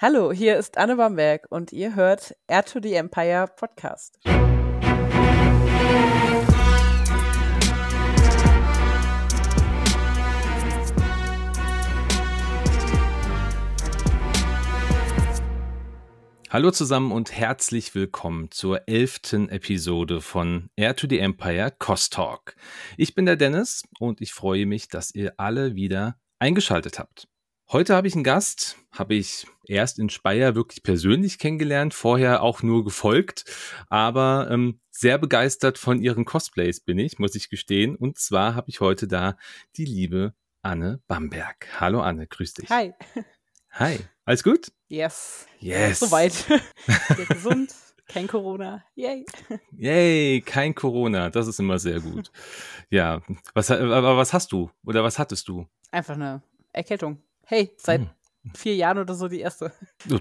Hallo, hier ist Anne Bamberg und ihr hört Air to the Empire Podcast. Hallo zusammen und herzlich willkommen zur elften Episode von Air to the Empire Cost Talk. Ich bin der Dennis und ich freue mich, dass ihr alle wieder eingeschaltet habt. Heute habe ich einen Gast, habe ich erst in Speyer wirklich persönlich kennengelernt, vorher auch nur gefolgt, aber ähm, sehr begeistert von ihren Cosplays bin ich, muss ich gestehen. Und zwar habe ich heute da die liebe Anne Bamberg. Hallo Anne, grüß dich. Hi. Hi. Alles gut? Yes. Yes. Soweit. gesund. Kein Corona. Yay. Yay, kein Corona. Das ist immer sehr gut. ja. Was, aber was hast du? Oder was hattest du? Einfach eine Erkältung. Hey, seit hm. vier Jahren oder so die erste.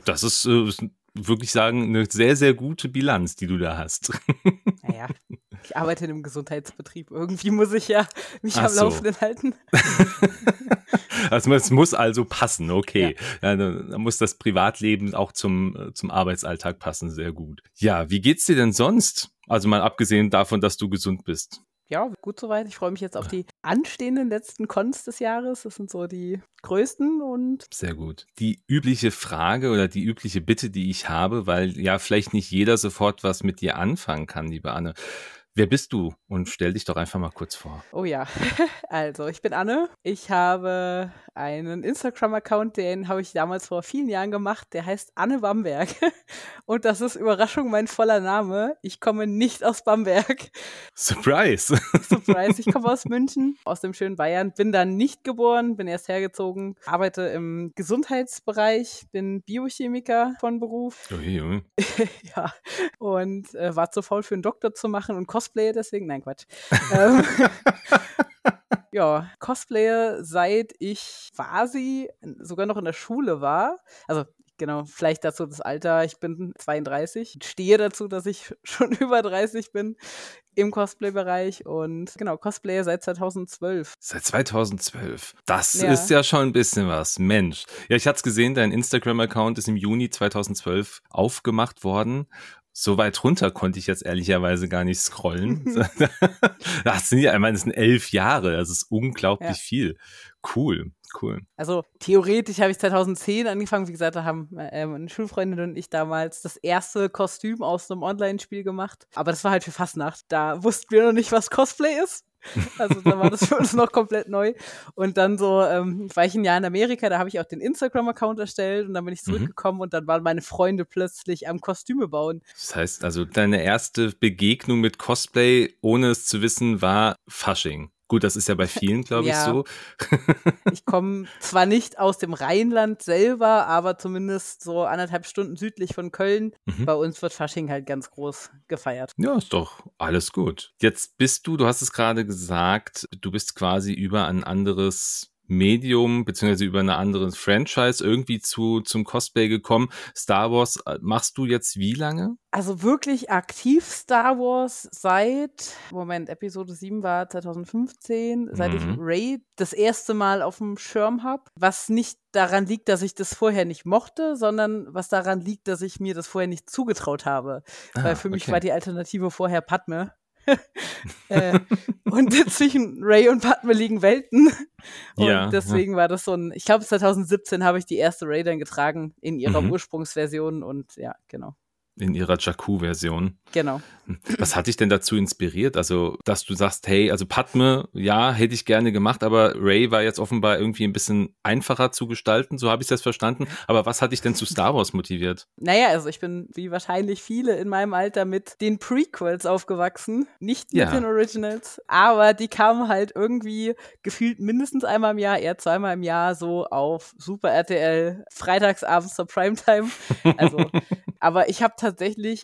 Das ist, äh, wirklich sagen, eine sehr, sehr gute Bilanz, die du da hast. Naja, ich arbeite in einem Gesundheitsbetrieb. Irgendwie muss ich ja mich Ach am so. Laufenden halten. also es muss also passen, okay. Ja. Ja, dann muss das Privatleben auch zum, äh, zum Arbeitsalltag passen, sehr gut. Ja, wie geht's dir denn sonst? Also mal abgesehen davon, dass du gesund bist ja, gut soweit. Ich freue mich jetzt auf die anstehenden letzten Cons des Jahres. Das sind so die größten und. Sehr gut. Die übliche Frage oder die übliche Bitte, die ich habe, weil ja vielleicht nicht jeder sofort was mit dir anfangen kann, liebe Anne. Wer bist du? Und stell dich doch einfach mal kurz vor. Oh ja, also ich bin Anne. Ich habe einen Instagram-Account, den habe ich damals vor vielen Jahren gemacht. Der heißt Anne Bamberg. Und das ist Überraschung mein voller Name. Ich komme nicht aus Bamberg. Surprise! Surprise. Ich komme aus München, aus dem schönen Bayern. Bin dann nicht geboren, bin erst hergezogen, arbeite im Gesundheitsbereich, bin Biochemiker von Beruf. Ui, ui. ja. Und äh, war zu faul für einen Doktor zu machen und kostet Cosplayer deswegen, nein, Quatsch. ähm, ja, Cosplayer seit ich quasi sogar noch in der Schule war. Also genau, vielleicht dazu das Alter. Ich bin 32. Ich stehe dazu, dass ich schon über 30 bin im Cosplay-Bereich und genau, Cosplayer seit 2012. Seit 2012. Das ja. ist ja schon ein bisschen was. Mensch. Ja, ich hatte es gesehen, dein Instagram-Account ist im Juni 2012 aufgemacht worden so weit runter konnte ich jetzt ehrlicherweise gar nicht scrollen. das sind ja, ich meine, das sind elf Jahre, das ist unglaublich ja. viel. Cool, cool. Also theoretisch habe ich 2010 angefangen, wie gesagt, da haben äh, meine Schulfreundin und ich damals das erste Kostüm aus einem Online-Spiel gemacht. Aber das war halt für Fastnacht. Da wussten wir noch nicht, was Cosplay ist. Also da war das für uns noch komplett neu. Und dann so, ähm, war ich ein Jahr in Amerika, da habe ich auch den Instagram-Account erstellt und dann bin ich mhm. zurückgekommen mhm. und dann waren meine Freunde plötzlich am Kostüme bauen. Das heißt also, deine erste Begegnung mit Cosplay, ohne es zu wissen, war Fasching. Gut, das ist ja bei vielen, glaube ja. ich, so. ich komme zwar nicht aus dem Rheinland selber, aber zumindest so anderthalb Stunden südlich von Köln. Mhm. Bei uns wird Fasching halt ganz groß gefeiert. Ja, ist doch alles gut. Jetzt bist du, du hast es gerade gesagt, du bist quasi über ein anderes Medium beziehungsweise über eine andere Franchise irgendwie zu zum Cosplay gekommen. Star Wars äh, machst du jetzt wie lange? Also wirklich aktiv Star Wars seit Moment Episode 7 war 2015, seit mhm. ich Ray das erste Mal auf dem Schirm habe, was nicht daran liegt, dass ich das vorher nicht mochte, sondern was daran liegt, dass ich mir das vorher nicht zugetraut habe, ah, weil für mich okay. war die Alternative vorher Padme. äh, und zwischen Ray und Padme liegen Welten. Und ja, deswegen ja. war das so ein, ich glaube 2017 habe ich die erste Ray dann getragen in ihrer mhm. Ursprungsversion und ja, genau in ihrer Jakku-Version. Genau. Was hat dich denn dazu inspiriert? Also, dass du sagst, hey, also Padme, ja, hätte ich gerne gemacht, aber Ray war jetzt offenbar irgendwie ein bisschen einfacher zu gestalten, so habe ich das verstanden. Aber was hat dich denn zu Star Wars motiviert? Naja, also ich bin wie wahrscheinlich viele in meinem Alter mit den Prequels aufgewachsen, nicht mit ja. den Originals, aber die kamen halt irgendwie gefühlt mindestens einmal im Jahr, eher zweimal im Jahr so auf Super RTL, freitagsabends zur Primetime. Also, aber ich habe tatsächlich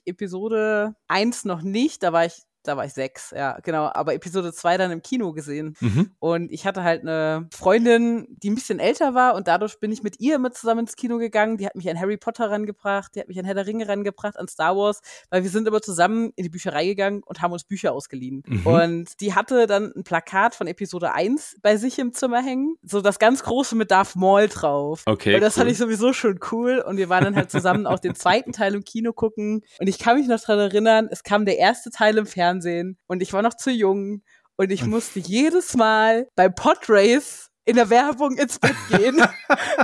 Episode 1 noch nicht, da war ich da war ich sechs, ja, genau. Aber Episode zwei dann im Kino gesehen. Mhm. Und ich hatte halt eine Freundin, die ein bisschen älter war und dadurch bin ich mit ihr mit zusammen ins Kino gegangen. Die hat mich an Harry Potter rangebracht, die hat mich an Herr der Ringe rangebracht, an Star Wars, weil wir sind immer zusammen in die Bücherei gegangen und haben uns Bücher ausgeliehen. Mhm. Und die hatte dann ein Plakat von Episode 1 bei sich im Zimmer hängen. So das ganz große mit Darth Maul drauf. Okay. Und das cool. fand ich sowieso schon cool. Und wir waren dann halt zusammen auch den zweiten Teil im Kino gucken. Und ich kann mich noch dran erinnern, es kam der erste Teil im Fernsehen und ich war noch zu jung und ich musste jedes Mal beim Podrace in der Werbung ins Bett gehen.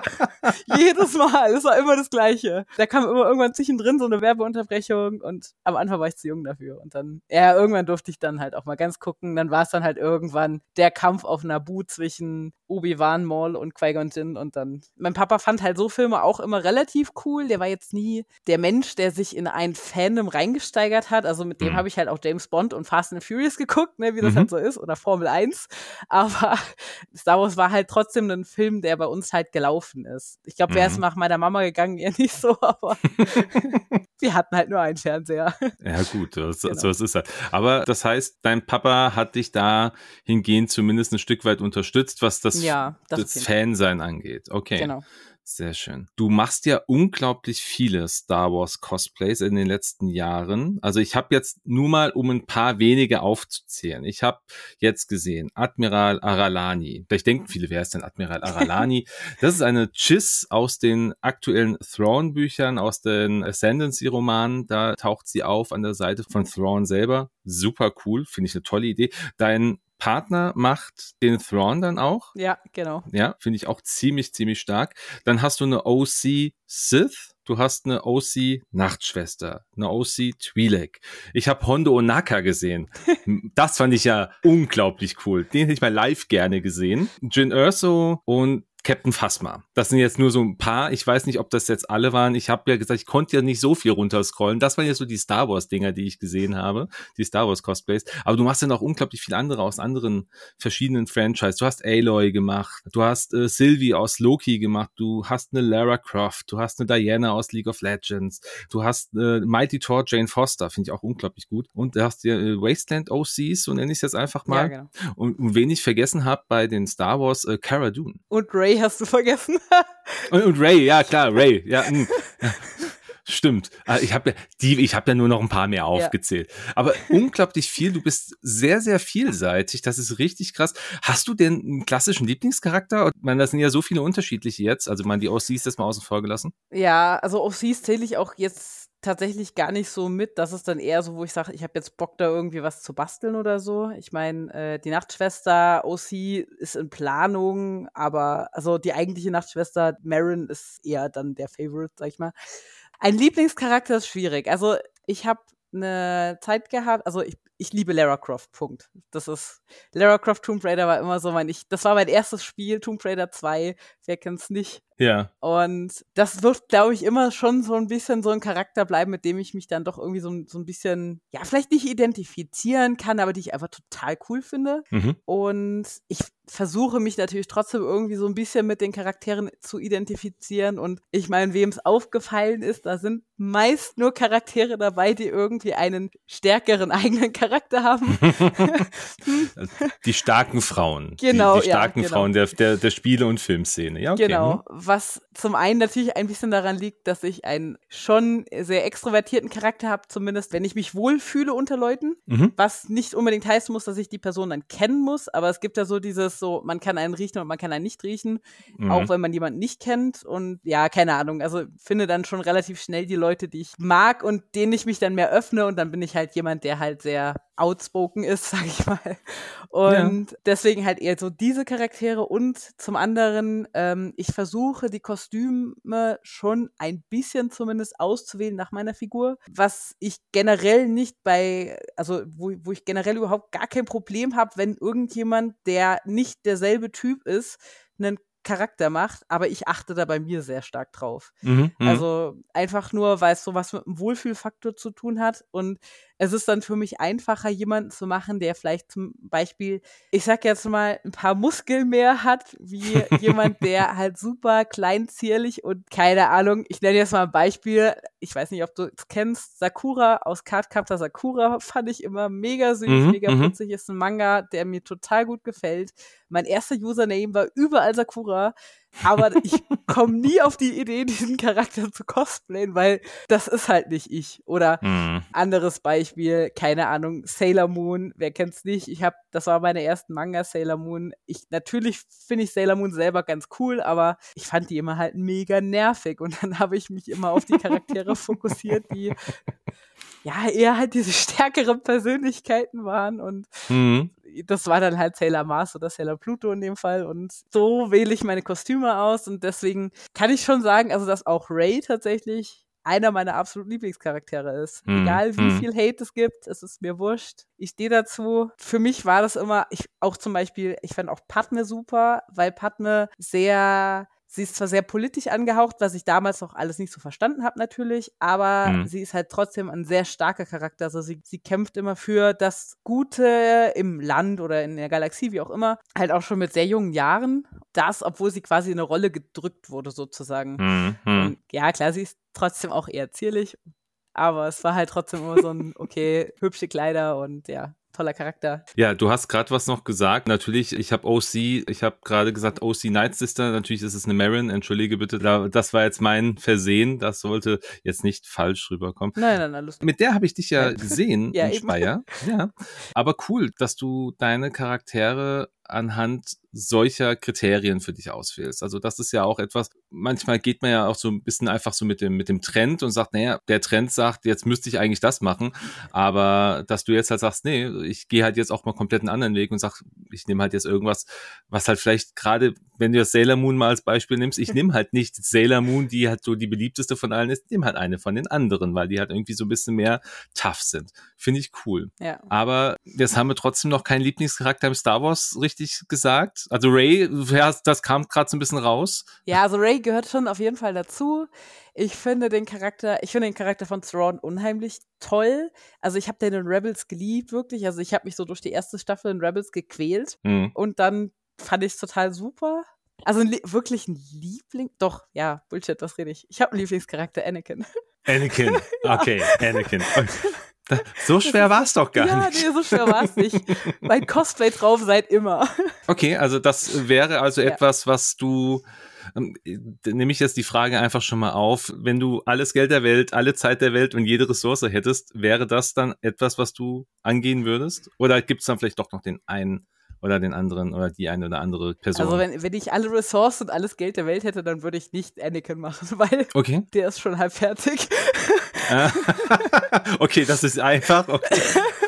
Jedes Mal. Es war immer das Gleiche. Da kam immer irgendwann zwischendrin so eine Werbeunterbrechung und am Anfang war ich zu jung dafür. Und dann, ja, irgendwann durfte ich dann halt auch mal ganz gucken. Dann war es dann halt irgendwann der Kampf auf Nabu zwischen Obi-Wan Maul und Qui-Gon Jinn und dann. Mein Papa fand halt so Filme auch immer relativ cool. Der war jetzt nie der Mensch, der sich in ein Fandom reingesteigert hat. Also mit dem mhm. habe ich halt auch James Bond und Fast and Furious geguckt, ne, wie das mhm. halt so ist, oder Formel 1. Aber Star Wars war halt trotzdem ein Film, der bei uns halt gelaufen ist. Ich glaube, wäre es mhm. nach meiner Mama gegangen, eher nicht so, aber wir hatten halt nur einen Fernseher. Ja, gut, so, genau. so ist halt. Aber das heißt, dein Papa hat dich da hingehend zumindest ein Stück weit unterstützt, was das, ja, das, das Fansein angeht. Okay. Genau. Sehr schön. Du machst ja unglaublich viele Star Wars Cosplays in den letzten Jahren. Also ich habe jetzt nur mal, um ein paar wenige aufzuzählen. Ich habe jetzt gesehen Admiral Aralani. Vielleicht denken viele, wer ist denn Admiral Aralani? das ist eine Chiss aus den aktuellen Thrawn-Büchern, aus den Ascendancy-Romanen. Da taucht sie auf an der Seite von Thrawn selber. Super cool, finde ich eine tolle Idee. Dein Partner macht den Thrawn dann auch. Ja, genau. Ja, finde ich auch ziemlich, ziemlich stark. Dann hast du eine OC Sith. Du hast eine OC Nachtschwester, eine OC Twi'lek. Ich habe Hondo Onaka gesehen. das fand ich ja unglaublich cool. Den hätte ich mal live gerne gesehen. Jin Erso und Captain Phasma. Das sind jetzt nur so ein paar. Ich weiß nicht, ob das jetzt alle waren. Ich habe ja gesagt, ich konnte ja nicht so viel runterscrollen. Das waren jetzt so die Star Wars Dinger, die ich gesehen habe, die Star Wars Cosplays. Aber du machst ja noch unglaublich viele andere aus anderen verschiedenen Franchises. Du hast Aloy gemacht, du hast äh, Sylvie aus Loki gemacht, du hast eine Lara Croft, du hast eine Diana aus League of Legends, du hast äh, Mighty Thor Jane Foster, finde ich auch unglaublich gut. Und du hast ja äh, Wasteland OCs, so nenne ich es jetzt einfach mal. Ja, genau. und, und wen ich vergessen habe bei den Star Wars, äh, Cara Dune. Und Ray Ray hast du vergessen. und, und, Ray, ja klar, Ray. Ja, mh. Hm. Stimmt. Ah, ich habe ja, die, ich habe ja nur noch ein paar mehr aufgezählt. Ja. Aber unglaublich viel. Du bist sehr, sehr vielseitig. Das ist richtig krass. Hast du denn einen klassischen Lieblingscharakter? Ich meine, das sind ja so viele unterschiedliche jetzt. Also, man, die OCs das mal außen vor gelassen. Ja, also OCs zähle ich auch jetzt tatsächlich gar nicht so mit. Das ist dann eher so, wo ich sage, ich habe jetzt Bock, da irgendwie was zu basteln oder so. Ich meine, äh, die Nachtschwester OC ist in Planung, aber also die eigentliche Nachtschwester Marin ist eher dann der Favorite, sag ich mal. Ein Lieblingscharakter ist schwierig. Also ich habe eine Zeit gehabt, also ich, ich liebe Lara Croft, Punkt. Das ist, Lara Croft Tomb Raider war immer so mein, ich, das war mein erstes Spiel, Tomb Raider 2, wer kennt's nicht. Ja. Und das wird, glaube ich, immer schon so ein bisschen so ein Charakter bleiben, mit dem ich mich dann doch irgendwie so, so ein bisschen, ja, vielleicht nicht identifizieren kann, aber die ich einfach total cool finde. Mhm. Und ich versuche mich natürlich trotzdem irgendwie so ein bisschen mit den Charakteren zu identifizieren. Und ich meine, wem es aufgefallen ist, da sind meist nur Charaktere dabei, die irgendwie einen stärkeren eigenen Charakter haben. die starken Frauen. Genau. Die, die starken ja, genau. Frauen der, der, der Spiele- und Filmszene. Ja, okay. Genau. Was zum einen natürlich ein bisschen daran liegt, dass ich einen schon sehr extrovertierten Charakter habe, zumindest wenn ich mich wohlfühle unter Leuten, mhm. was nicht unbedingt heißen muss, dass ich die Person dann kennen muss, aber es gibt ja so dieses so, man kann einen riechen und man kann einen nicht riechen, mhm. auch wenn man jemanden nicht kennt und ja, keine Ahnung, also finde dann schon relativ schnell die Leute, die ich mag und denen ich mich dann mehr öffne und dann bin ich halt jemand, der halt sehr outspoken ist, sag ich mal. Und ja. deswegen halt eher so diese Charaktere und zum anderen, ähm, ich versuche die Kostüme schon ein bisschen zumindest auszuwählen nach meiner Figur, was ich generell nicht bei, also wo, wo ich generell überhaupt gar kein Problem habe, wenn irgendjemand, der nicht derselbe Typ ist, einen Charakter macht, aber ich achte da bei mir sehr stark drauf. Mhm, mhm. also einfach nur, weil es sowas mit einem Wohlfühlfaktor zu tun hat und es ist dann für mich einfacher, jemanden zu machen, der vielleicht zum Beispiel, ich sag jetzt mal, ein paar Muskeln mehr hat, wie jemand, der halt super klein, zierlich und keine Ahnung, ich nenne jetzt mal ein Beispiel, ich weiß nicht, ob du es kennst, Sakura aus Cardcaptor Sakura fand ich immer mega süß, mhm, mega mhm. putzig, ist ein Manga, der mir total gut gefällt. Mein erster Username war überall Sakura aber ich komme nie auf die Idee, diesen Charakter zu cosplayen, weil das ist halt nicht ich. Oder mhm. anderes Beispiel, keine Ahnung, Sailor Moon, wer kennt's nicht? Ich habe, das war meine ersten Manga Sailor Moon. Ich natürlich finde ich Sailor Moon selber ganz cool, aber ich fand die immer halt mega nervig und dann habe ich mich immer auf die Charaktere fokussiert, die ja eher halt diese stärkeren Persönlichkeiten waren und mhm das war dann halt Sailor Mars oder Sailor Pluto in dem Fall. Und so wähle ich meine Kostüme aus. Und deswegen kann ich schon sagen, also dass auch Ray tatsächlich einer meiner absoluten Lieblingscharaktere ist. Hm. Egal wie hm. viel Hate es gibt, es ist mir wurscht. Ich stehe dazu. Für mich war das immer, ich auch zum Beispiel, ich fand auch Padme super, weil Padme sehr Sie ist zwar sehr politisch angehaucht, was ich damals noch alles nicht so verstanden habe natürlich, aber mhm. sie ist halt trotzdem ein sehr starker Charakter. Also sie, sie kämpft immer für das Gute im Land oder in der Galaxie, wie auch immer, halt auch schon mit sehr jungen Jahren. Das, obwohl sie quasi in eine Rolle gedrückt wurde sozusagen. Mhm. Und ja, klar, sie ist trotzdem auch eher zierlich, aber es war halt trotzdem immer so ein, okay, hübsche Kleider und ja, toller Charakter. Ja, du hast gerade was noch gesagt. Natürlich, ich habe OC, ich habe gerade gesagt OC Night Sister. Natürlich ist es eine Marin. Entschuldige bitte, das war jetzt mein Versehen. Das sollte jetzt nicht falsch rüberkommen. Nein, nein, alles. Mit der habe ich dich ja gesehen ja, in Speyer. Ja, aber cool, dass du deine Charaktere anhand solcher Kriterien für dich auswählst. Also das ist ja auch etwas, manchmal geht man ja auch so ein bisschen einfach so mit dem, mit dem Trend und sagt, naja, der Trend sagt, jetzt müsste ich eigentlich das machen, aber dass du jetzt halt sagst, nee, ich gehe halt jetzt auch mal komplett einen anderen Weg und sag, ich nehme halt jetzt irgendwas, was halt vielleicht gerade, wenn du das Sailor Moon mal als Beispiel nimmst, ich nehme halt nicht Sailor Moon, die halt so die beliebteste von allen ist, nehme halt eine von den anderen, weil die halt irgendwie so ein bisschen mehr tough sind. Finde ich cool. Ja. Aber jetzt haben wir trotzdem noch keinen Lieblingscharakter im Star Wars richtig gesagt. Also Ray, das kam gerade so ein bisschen raus. Ja, also Ray gehört schon auf jeden Fall dazu. Ich finde den Charakter, ich finde den Charakter von Thrawn unheimlich toll. Also ich habe den in Rebels geliebt, wirklich. Also ich habe mich so durch die erste Staffel in Rebels gequält. Mhm. Und dann fand ich es total super. Also wirklich ein Liebling. Doch, ja, Bullshit, was rede ich? Ich habe einen Lieblingscharakter, Anakin. Anakin, okay, Anakin. So schwer war es doch gar ja, nicht. Ja, nee, so schwer war es nicht. mein Cosplay drauf seit immer. Okay, also das wäre also ja. etwas, was du ähm, nehme ich jetzt die Frage einfach schon mal auf. Wenn du alles Geld der Welt, alle Zeit der Welt und jede Ressource hättest, wäre das dann etwas, was du angehen würdest? Oder gibt es dann vielleicht doch noch den einen oder den anderen oder die eine oder andere Person. Also wenn, wenn ich alle Ressourcen und alles Geld der Welt hätte, dann würde ich nicht Anakin machen, weil okay. der ist schon halb fertig. okay, das ist einfach. Okay.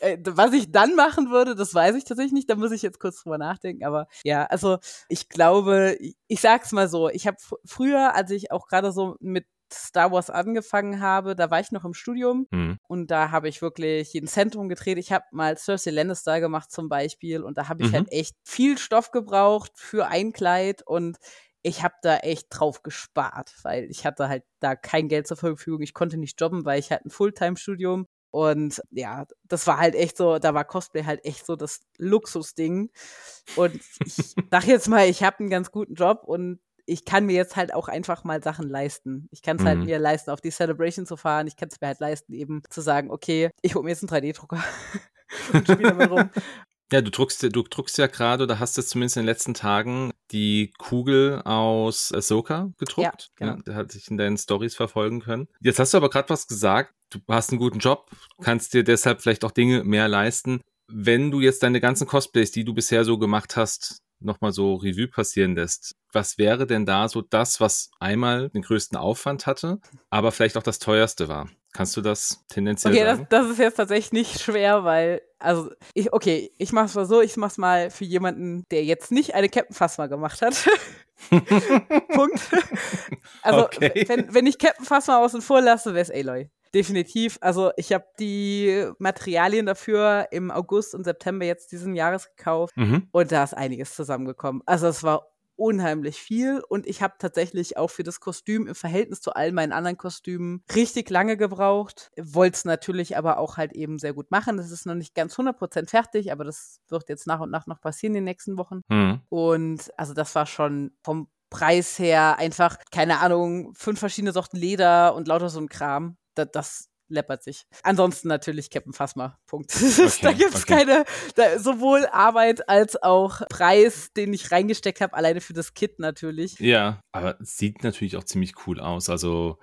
Äh, was ich dann machen würde, das weiß ich tatsächlich nicht. Da muss ich jetzt kurz drüber nachdenken. Aber ja, also ich glaube, ich sag's mal so. Ich habe früher, als ich auch gerade so mit Star Wars angefangen habe, da war ich noch im Studium mhm. und da habe ich wirklich jeden Zentrum gedreht. Ich habe mal Cersei Lannister gemacht zum Beispiel und da habe ich halt mhm. halt echt viel Stoff gebraucht für ein Kleid und ich habe da echt drauf gespart, weil ich hatte halt da kein Geld zur Verfügung. Ich konnte nicht jobben, weil ich halt ein Fulltime-Studium und ja, das war halt echt so, da war Cosplay halt echt so das Luxusding. Und ich sag jetzt mal, ich habe einen ganz guten Job und ich kann mir jetzt halt auch einfach mal Sachen leisten. Ich kann es halt mhm. halt mir leisten, auf die Celebration zu fahren. Ich kann es mir halt leisten, eben zu sagen, okay, ich hole mir jetzt einen 3D-Drucker und spiele damit rum. Ja, du druckst, du druckst ja gerade oder hast jetzt zumindest in den letzten Tagen die Kugel aus Ahsoka gedruckt. Ja, genau. ja, da hatte ich in deinen Stories verfolgen können. Jetzt hast du aber gerade was gesagt. Du hast einen guten Job, kannst dir deshalb vielleicht auch Dinge mehr leisten. Wenn du jetzt deine ganzen Cosplays, die du bisher so gemacht hast, nochmal so Revue passieren lässt, was wäre denn da so das, was einmal den größten Aufwand hatte, aber vielleicht auch das teuerste war? Kannst du das tendenziell okay, sagen? Okay, das, das, ist jetzt tatsächlich nicht schwer, weil, also, ich, okay, ich mach's mal so, ich mach's mal für jemanden, der jetzt nicht eine Captain Phasma gemacht hat. Punkt. Also, okay. wenn, wenn ich Captain Phasma außen vor lasse, wäre es Aloy. Definitiv. Also ich habe die Materialien dafür im August und September jetzt diesen Jahres gekauft mhm. und da ist einiges zusammengekommen. Also es war unheimlich viel und ich habe tatsächlich auch für das Kostüm im Verhältnis zu all meinen anderen Kostümen richtig lange gebraucht. Wollte es natürlich aber auch halt eben sehr gut machen. Das ist noch nicht ganz 100% fertig, aber das wird jetzt nach und nach noch passieren in den nächsten Wochen. Mhm. Und also das war schon vom Preis her einfach, keine Ahnung, fünf verschiedene Sorten Leder und lauter so ein Kram. Das, das läppert sich. Ansonsten natürlich Captain Phasma. Punkt. Okay, da gibt's okay. keine, da, sowohl Arbeit als auch Preis, den ich reingesteckt habe, alleine für das Kit natürlich. Ja, aber sieht natürlich auch ziemlich cool aus. Also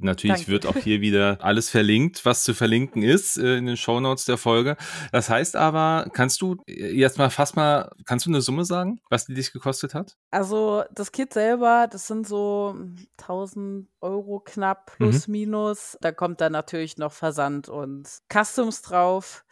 Natürlich Danke. wird auch hier wieder alles verlinkt, was zu verlinken ist äh, in den Shownotes der Folge. Das heißt aber, kannst du jetzt mal fast mal, kannst du eine Summe sagen, was die dich gekostet hat? Also das Kit selber, das sind so 1000 Euro knapp, plus mhm. minus. Da kommt dann natürlich noch Versand und Customs drauf.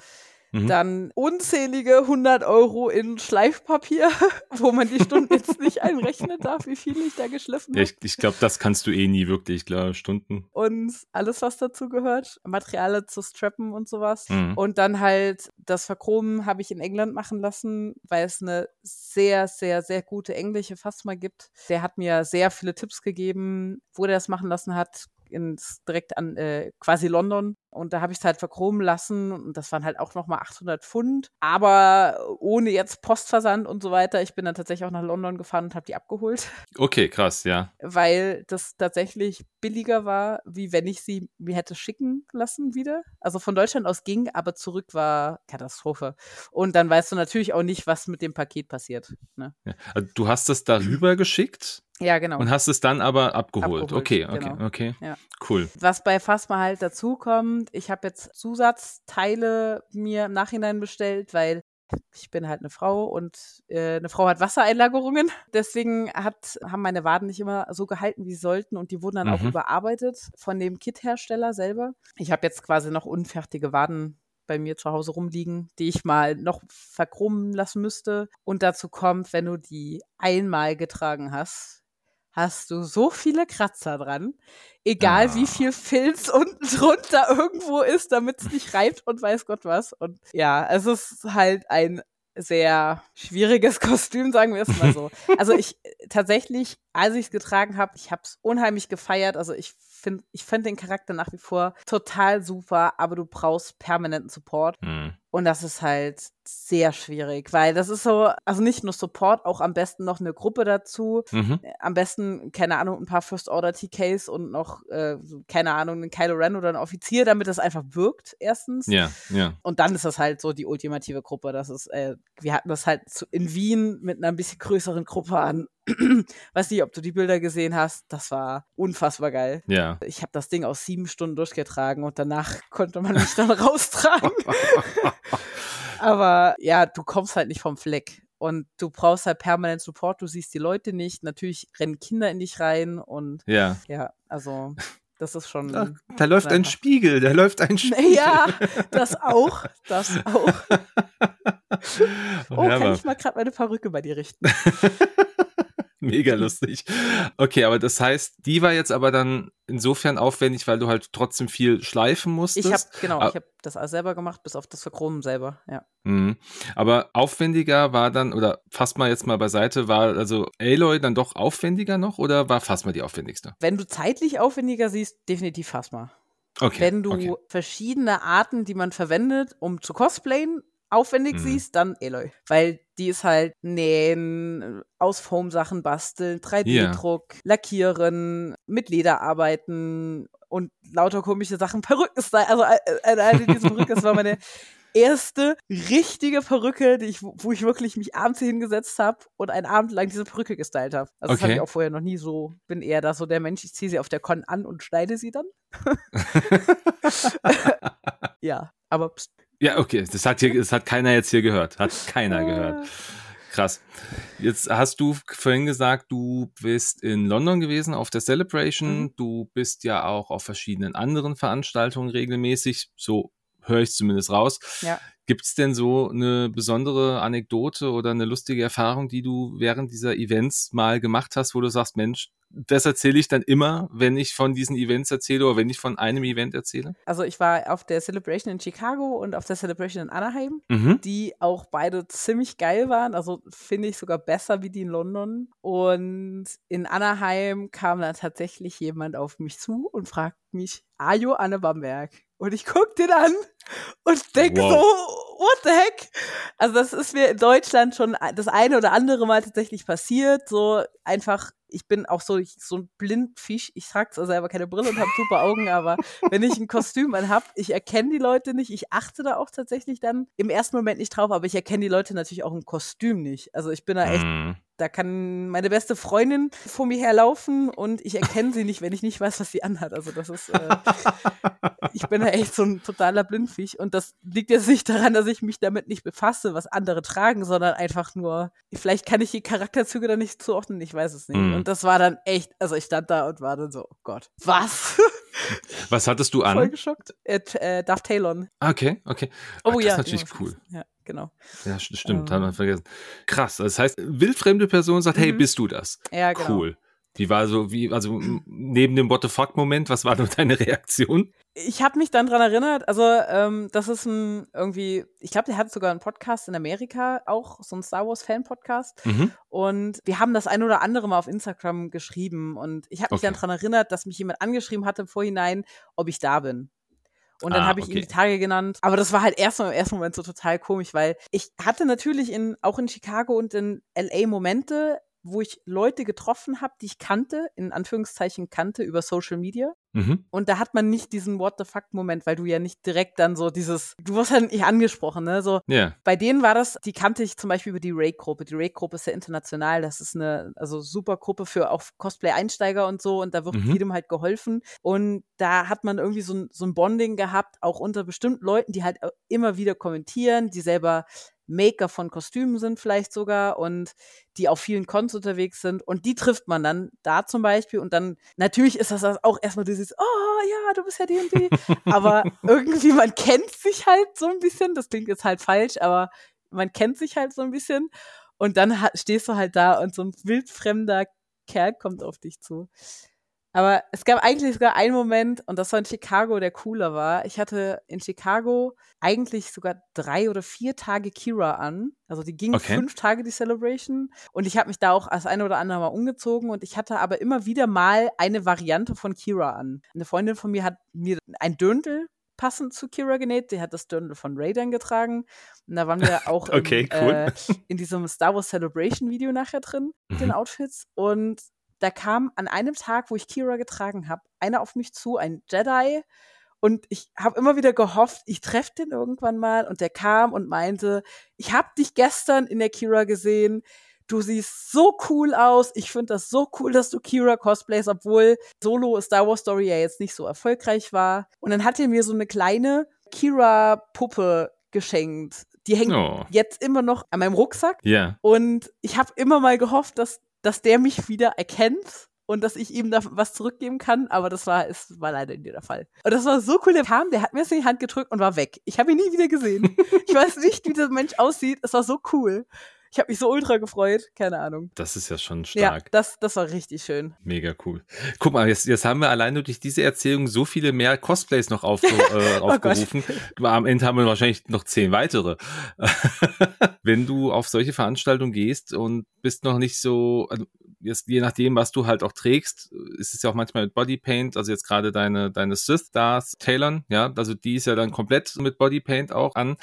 Mhm. Dann unzählige 100 Euro in Schleifpapier, wo man die Stunden jetzt nicht einrechnen darf, wie viel ich da geschliffen habe. Ja, ich, ich glaube, das kannst du eh nie wirklich, klar, Stunden. Und alles, was dazu gehört, Materialien zu strappen und sowas. Mhm. Und dann halt das Verchromen habe ich in England machen lassen, weil es eine sehr, sehr, sehr gute englische Phasma gibt. Der hat mir sehr viele Tipps gegeben, wo der das machen lassen hat, ins, direkt an äh, quasi London. Und da habe ich es halt verchromen lassen und das waren halt auch nochmal 800 Pfund. Aber ohne jetzt Postversand und so weiter. Ich bin dann tatsächlich auch nach London gefahren und habe die abgeholt. Okay, krass, ja. Weil das tatsächlich billiger war, wie wenn ich sie mir hätte schicken lassen wieder. Also von Deutschland aus ging, aber zurück war Katastrophe. Und dann weißt du natürlich auch nicht, was mit dem Paket passiert. Ne? Ja. Also du hast es darüber geschickt? Ja, genau. Und hast es dann aber abgeholt. abgeholt okay, okay, genau. okay. Ja. Cool. Was bei Fasma halt dazu kommt, ich habe jetzt Zusatzteile mir im Nachhinein bestellt, weil ich bin halt eine Frau und äh, eine Frau hat Wassereinlagerungen. Deswegen hat, haben meine Waden nicht immer so gehalten, wie sie sollten und die wurden dann mhm. auch überarbeitet von dem Kit-Hersteller selber. Ich habe jetzt quasi noch unfertige Waden bei mir zu Hause rumliegen, die ich mal noch verkrummen lassen müsste. Und dazu kommt, wenn du die einmal getragen hast, hast du so viele Kratzer dran, egal ah. wie viel Filz unten drunter irgendwo ist, damit es nicht reibt und weiß Gott was. Und ja, es ist halt ein sehr schwieriges Kostüm, sagen wir es mal so. Also ich tatsächlich, als ich es getragen habe, ich habe es unheimlich gefeiert. Also ich finde, ich finde den Charakter nach wie vor total super, aber du brauchst permanenten Support. Mhm. Und das ist halt sehr schwierig, weil das ist so, also nicht nur Support, auch am besten noch eine Gruppe dazu. Mhm. Am besten, keine Ahnung, ein paar First Order TKs und noch, äh, keine Ahnung, ein Kylo Ren oder ein Offizier, damit das einfach wirkt, erstens. Ja, ja. Und dann ist das halt so die ultimative Gruppe. Das ist, äh, wir hatten das halt in Wien mit einer ein bisschen größeren Gruppe an. Weiß nicht, ob du die Bilder gesehen hast. Das war unfassbar geil. Ja. Ich habe das Ding aus sieben Stunden durchgetragen und danach konnte man mich dann raustragen. Aber ja, du kommst halt nicht vom Fleck. Und du brauchst halt permanent Support, du siehst die Leute nicht. Natürlich rennen Kinder in dich rein und ja, ja also das ist schon. Da, da läuft ein Spiegel, da läuft ein Spiegel. Ja, das auch, das auch. oh, kann ich mal gerade meine Perücke bei dir richten? Mega lustig. Okay, aber das heißt, die war jetzt aber dann insofern aufwendig, weil du halt trotzdem viel schleifen musstest. Ich habe genau, ah. ich habe das alles selber gemacht, bis auf das Verchromen selber, ja. Mhm. Aber aufwendiger war dann, oder fass mal jetzt mal beiseite, war also Aloy dann doch aufwendiger noch oder war Phasma die aufwendigste? Wenn du zeitlich aufwendiger siehst, definitiv Phasma. Okay. Wenn du okay. verschiedene Arten, die man verwendet, um zu cosplayen, aufwendig mhm. siehst, dann Eloy. Weil die ist halt nähen, aus Foam-Sachen basteln, 3D-Druck, yeah. lackieren, mit Leder arbeiten und lauter komische Sachen, Perücken Also eine äh, diese Perücke, das war meine erste richtige Perücke, die ich, wo ich wirklich mich abends hingesetzt habe und einen Abend lang diese Perücke gestylt habe. Also okay. das habe ich auch vorher noch nie so, bin eher da so der Mensch, ich ziehe sie auf der Con an und schneide sie dann. ja, aber pst, ja, okay. Das hat, hier, das hat keiner jetzt hier gehört. Hat keiner gehört. Krass. Jetzt hast du vorhin gesagt, du bist in London gewesen auf der Celebration. Mhm. Du bist ja auch auf verschiedenen anderen Veranstaltungen regelmäßig. So höre ich zumindest raus. Ja. Gibt es denn so eine besondere Anekdote oder eine lustige Erfahrung, die du während dieser Events mal gemacht hast, wo du sagst, Mensch, das erzähle ich dann immer, wenn ich von diesen Events erzähle oder wenn ich von einem Event erzähle? Also ich war auf der Celebration in Chicago und auf der Celebration in Anaheim, Mhm. die auch beide ziemlich geil waren. Also finde ich sogar besser wie die in London. Und in Anaheim kam dann tatsächlich jemand auf mich zu und fragt mich, Ajo Anne Bamberg. Und ich guck den an und denk Wow. so, what the heck? Also das ist mir in Deutschland schon das eine oder andere Mal tatsächlich passiert. So einfach, ich bin auch so, ich, so ein Blindfisch. Ich trage zwar selber keine Brille und habe super Augen, aber wenn ich ein Kostüm anhab, ich erkenne die Leute nicht. Ich achte da auch tatsächlich dann im ersten Moment nicht drauf, aber ich erkenne die Leute natürlich auch im Kostüm nicht. Also ich bin da echt Mhm. Da kann meine beste Freundin vor mir herlaufen und ich erkenne sie nicht, wenn ich nicht weiß, was sie anhat. Also das ist, äh, ich bin da echt so ein totaler Blindfisch. Und das liegt jetzt nicht daran, dass ich mich damit nicht befasse, was andere tragen, sondern einfach nur, vielleicht kann ich die Charakterzüge da nicht zuordnen, ich weiß es nicht. Mhm. Und das war dann echt, also ich stand da und war dann so, oh Gott, was? Was hattest du Voll an? geschockt. Äh, äh, Darth Talon. Okay, okay. Oh Ach, das ja. ist natürlich ja, cool. Ja, genau. Ja, st- stimmt, Ähm. hat man vergessen. Krass. Das heißt, wildfremde Person sagt, hey, Mhm. bist du das? Ja, genau. Cool. Wie war so, wie, also neben dem What the fuck-Moment, was war denn deine Reaktion? Ich habe mich dann dran erinnert, also ähm, das ist ein irgendwie, ich glaube, der hat sogar einen Podcast in Amerika, auch so ein Star Wars Fan-Podcast. Mhm. Und wir haben das ein oder andere Mal auf Instagram geschrieben. Und ich habe mich Okay. dann dran erinnert, dass mich jemand angeschrieben hatte im Vorhinein, ob ich da bin. Und dann Ah, habe ich ihm okay. die Tage genannt. Aber das war halt erstmal im ersten Moment so total komisch, weil ich hatte natürlich in, auch in Chicago und in LA Momente, wo ich Leute getroffen habe, die ich kannte, in Anführungszeichen kannte, über Social Media. Mhm. Und da hat man nicht diesen What the fuck-Moment, weil du ja nicht direkt dann so dieses, du wirst halt nicht angesprochen, ne? So, Ja. bei denen war das, die kannte ich zum Beispiel über die Rake-Gruppe. Die Rake-Gruppe ist ja international, das ist eine, also super Gruppe für auch Cosplay-Einsteiger und so und da wird Mhm. jedem halt geholfen. Und da hat man irgendwie so ein, so ein Bonding gehabt, auch unter bestimmten Leuten, die halt immer wieder kommentieren, die selber Maker von Kostümen sind vielleicht sogar und die auf vielen Cons unterwegs sind und die trifft man dann da zum Beispiel und dann natürlich ist das auch erstmal dieses, oh ja, du bist ja die und die, aber irgendwie man kennt sich halt so ein bisschen, das klingt jetzt halt falsch, aber man kennt sich halt so ein bisschen und dann stehst du halt da und so ein wildfremder Kerl kommt auf dich zu. Aber es gab eigentlich sogar einen Moment, und das war in Chicago, der cooler war. Ich hatte in Chicago eigentlich sogar drei oder vier Tage Kira an. Also die ging Okay. fünf Tage, die Celebration. Und ich habe mich da auch als eine oder andere Mal umgezogen. Und ich hatte aber immer wieder mal eine Variante von Kira an. Eine Freundin von mir hat mir ein Döndel passend zu Kira genäht. Sie hat das Döndel von Raiden getragen. Und da waren wir auch Okay, im, cool. äh, in diesem Star Wars Celebration Video nachher drin, mit den Mhm. Outfits. Und da kam an einem Tag, wo ich Kira getragen habe, einer auf mich zu, ein Jedi. Und ich habe immer wieder gehofft, ich treffe den irgendwann mal. Und der kam und meinte, ich habe dich gestern in der Kira gesehen. Du siehst so cool aus. Ich finde das so cool, dass du Kira cosplayst, obwohl Solo Star Wars Story ja jetzt nicht so erfolgreich war. Und dann hat er mir so eine kleine Kira-Puppe geschenkt. Die hängt Oh. jetzt immer noch an meinem Rucksack. Ja. Und ich habe immer mal gehofft, dass, dass der mich wieder erkennt und dass ich ihm da was zurückgeben kann, aber das war, es war leider nie der Fall. Und das war so cool, der kam, der hat mir das in die Hand gedrückt und war weg. Ich habe ihn nie wieder gesehen. ich weiß nicht, wie dieser Mensch aussieht. Es war so cool. Ich habe mich so ultra gefreut. Keine Ahnung. Das ist ja schon Ja, stark. das, das war richtig schön. Mega cool. Guck mal, jetzt, jetzt haben wir allein durch diese Erzählung so viele mehr Cosplays noch aufge, äh, Oh aufgerufen. Am Ende haben wir wahrscheinlich noch zehn weitere. Wenn du auf solche Veranstaltungen gehst und bist noch nicht so, also jetzt je nachdem, was du halt auch trägst, ist es ja auch manchmal mit Bodypaint, also jetzt gerade deine, deine Sith Stars Talon, ja, also die ist ja dann komplett mit Bodypaint auch an.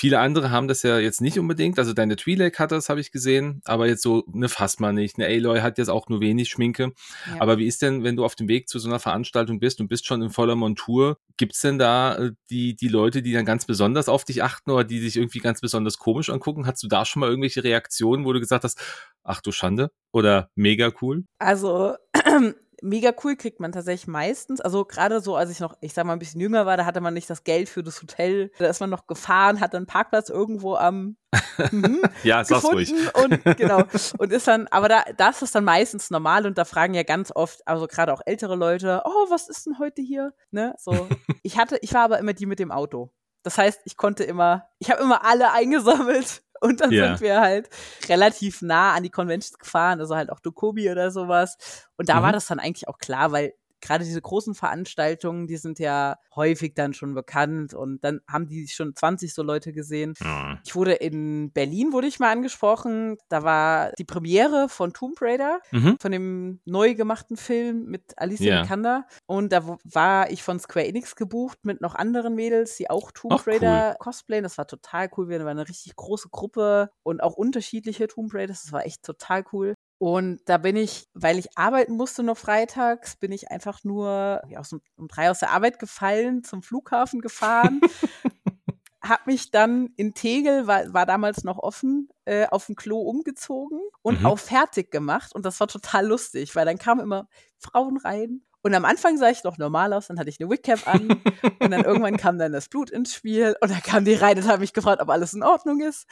Viele andere haben das ja jetzt nicht unbedingt. Also deine Twi'lek hat das, habe ich gesehen, aber jetzt so eine Phasma nicht. Eine Aloy hat jetzt auch nur wenig Schminke. Ja. Aber wie ist denn, wenn du auf dem Weg zu so einer Veranstaltung bist und bist schon in voller Montur, gibt's denn da äh, die, die Leute, die dann ganz besonders auf dich achten oder die sich irgendwie ganz besonders komisch angucken? Hast du da schon mal irgendwelche Reaktionen, wo du gesagt hast, ach du Schande oder mega cool? Also, mega cool kriegt man tatsächlich meistens. Also gerade so, als ich noch, ich sag mal, ein bisschen jünger war, da hatte man nicht das Geld für das Hotel. Da ist man noch gefahren, hat einen Parkplatz irgendwo am mhm, ja, sag's ruhig. Und genau. Und ist dann, aber da, das ist dann meistens normal und da fragen ja ganz oft, also gerade auch ältere Leute, oh, was ist denn heute hier? Ne? So. ich hatte, ich war aber immer die mit dem Auto. Das heißt, ich konnte immer, ich habe immer alle eingesammelt und dann yeah. sind wir halt relativ nah an die Conventions gefahren, also halt auch Dokobi oder sowas. Und da mhm. war das dann eigentlich auch klar, weil gerade diese großen Veranstaltungen, die sind ja häufig dann schon bekannt und dann haben die schon 20 so Leute gesehen. Mhm. Ich wurde in Berlin, wurde ich mal angesprochen, da war die Premiere von Tomb Raider, mhm. von dem neu gemachten Film mit Alicia yeah. Vikander und da war ich von Square Enix gebucht mit noch anderen Mädels, die auch Tomb Ach, Raider cool. cosplayen. Das war total cool. Wir waren eine richtig große Gruppe und auch unterschiedliche Tomb Raiders. Das war echt total cool. Und da bin ich, weil ich arbeiten musste noch freitags, bin ich einfach nur ja, aus, um drei aus der Arbeit gefallen, zum Flughafen gefahren, hab mich dann in Tegel, war, war damals noch offen, äh, auf dem Klo umgezogen und mhm. auch fertig gemacht. Und das war total lustig, weil dann kamen immer Frauen rein. Und am Anfang sah ich noch normal aus, dann hatte ich eine Wigcap an und dann irgendwann kam dann das Blut ins Spiel und dann kamen die rein und haben mich gefragt, ob alles in Ordnung ist.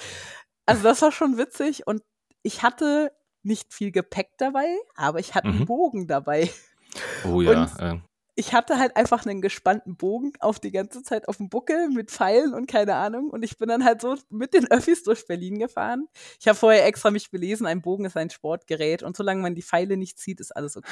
Also das war schon witzig und ich hatte nicht viel Gepäck dabei, aber ich hatte mhm. einen Bogen dabei. Oh ja. Und äh. ich hatte halt einfach einen gespannten Bogen auf die ganze Zeit auf dem Buckel mit Pfeilen und keine Ahnung. Und ich bin dann halt so mit den Öffis durch Berlin gefahren. Ich habe vorher extra mich belesen, ein Bogen ist ein Sportgerät und solange man die Pfeile nicht zieht, ist alles okay.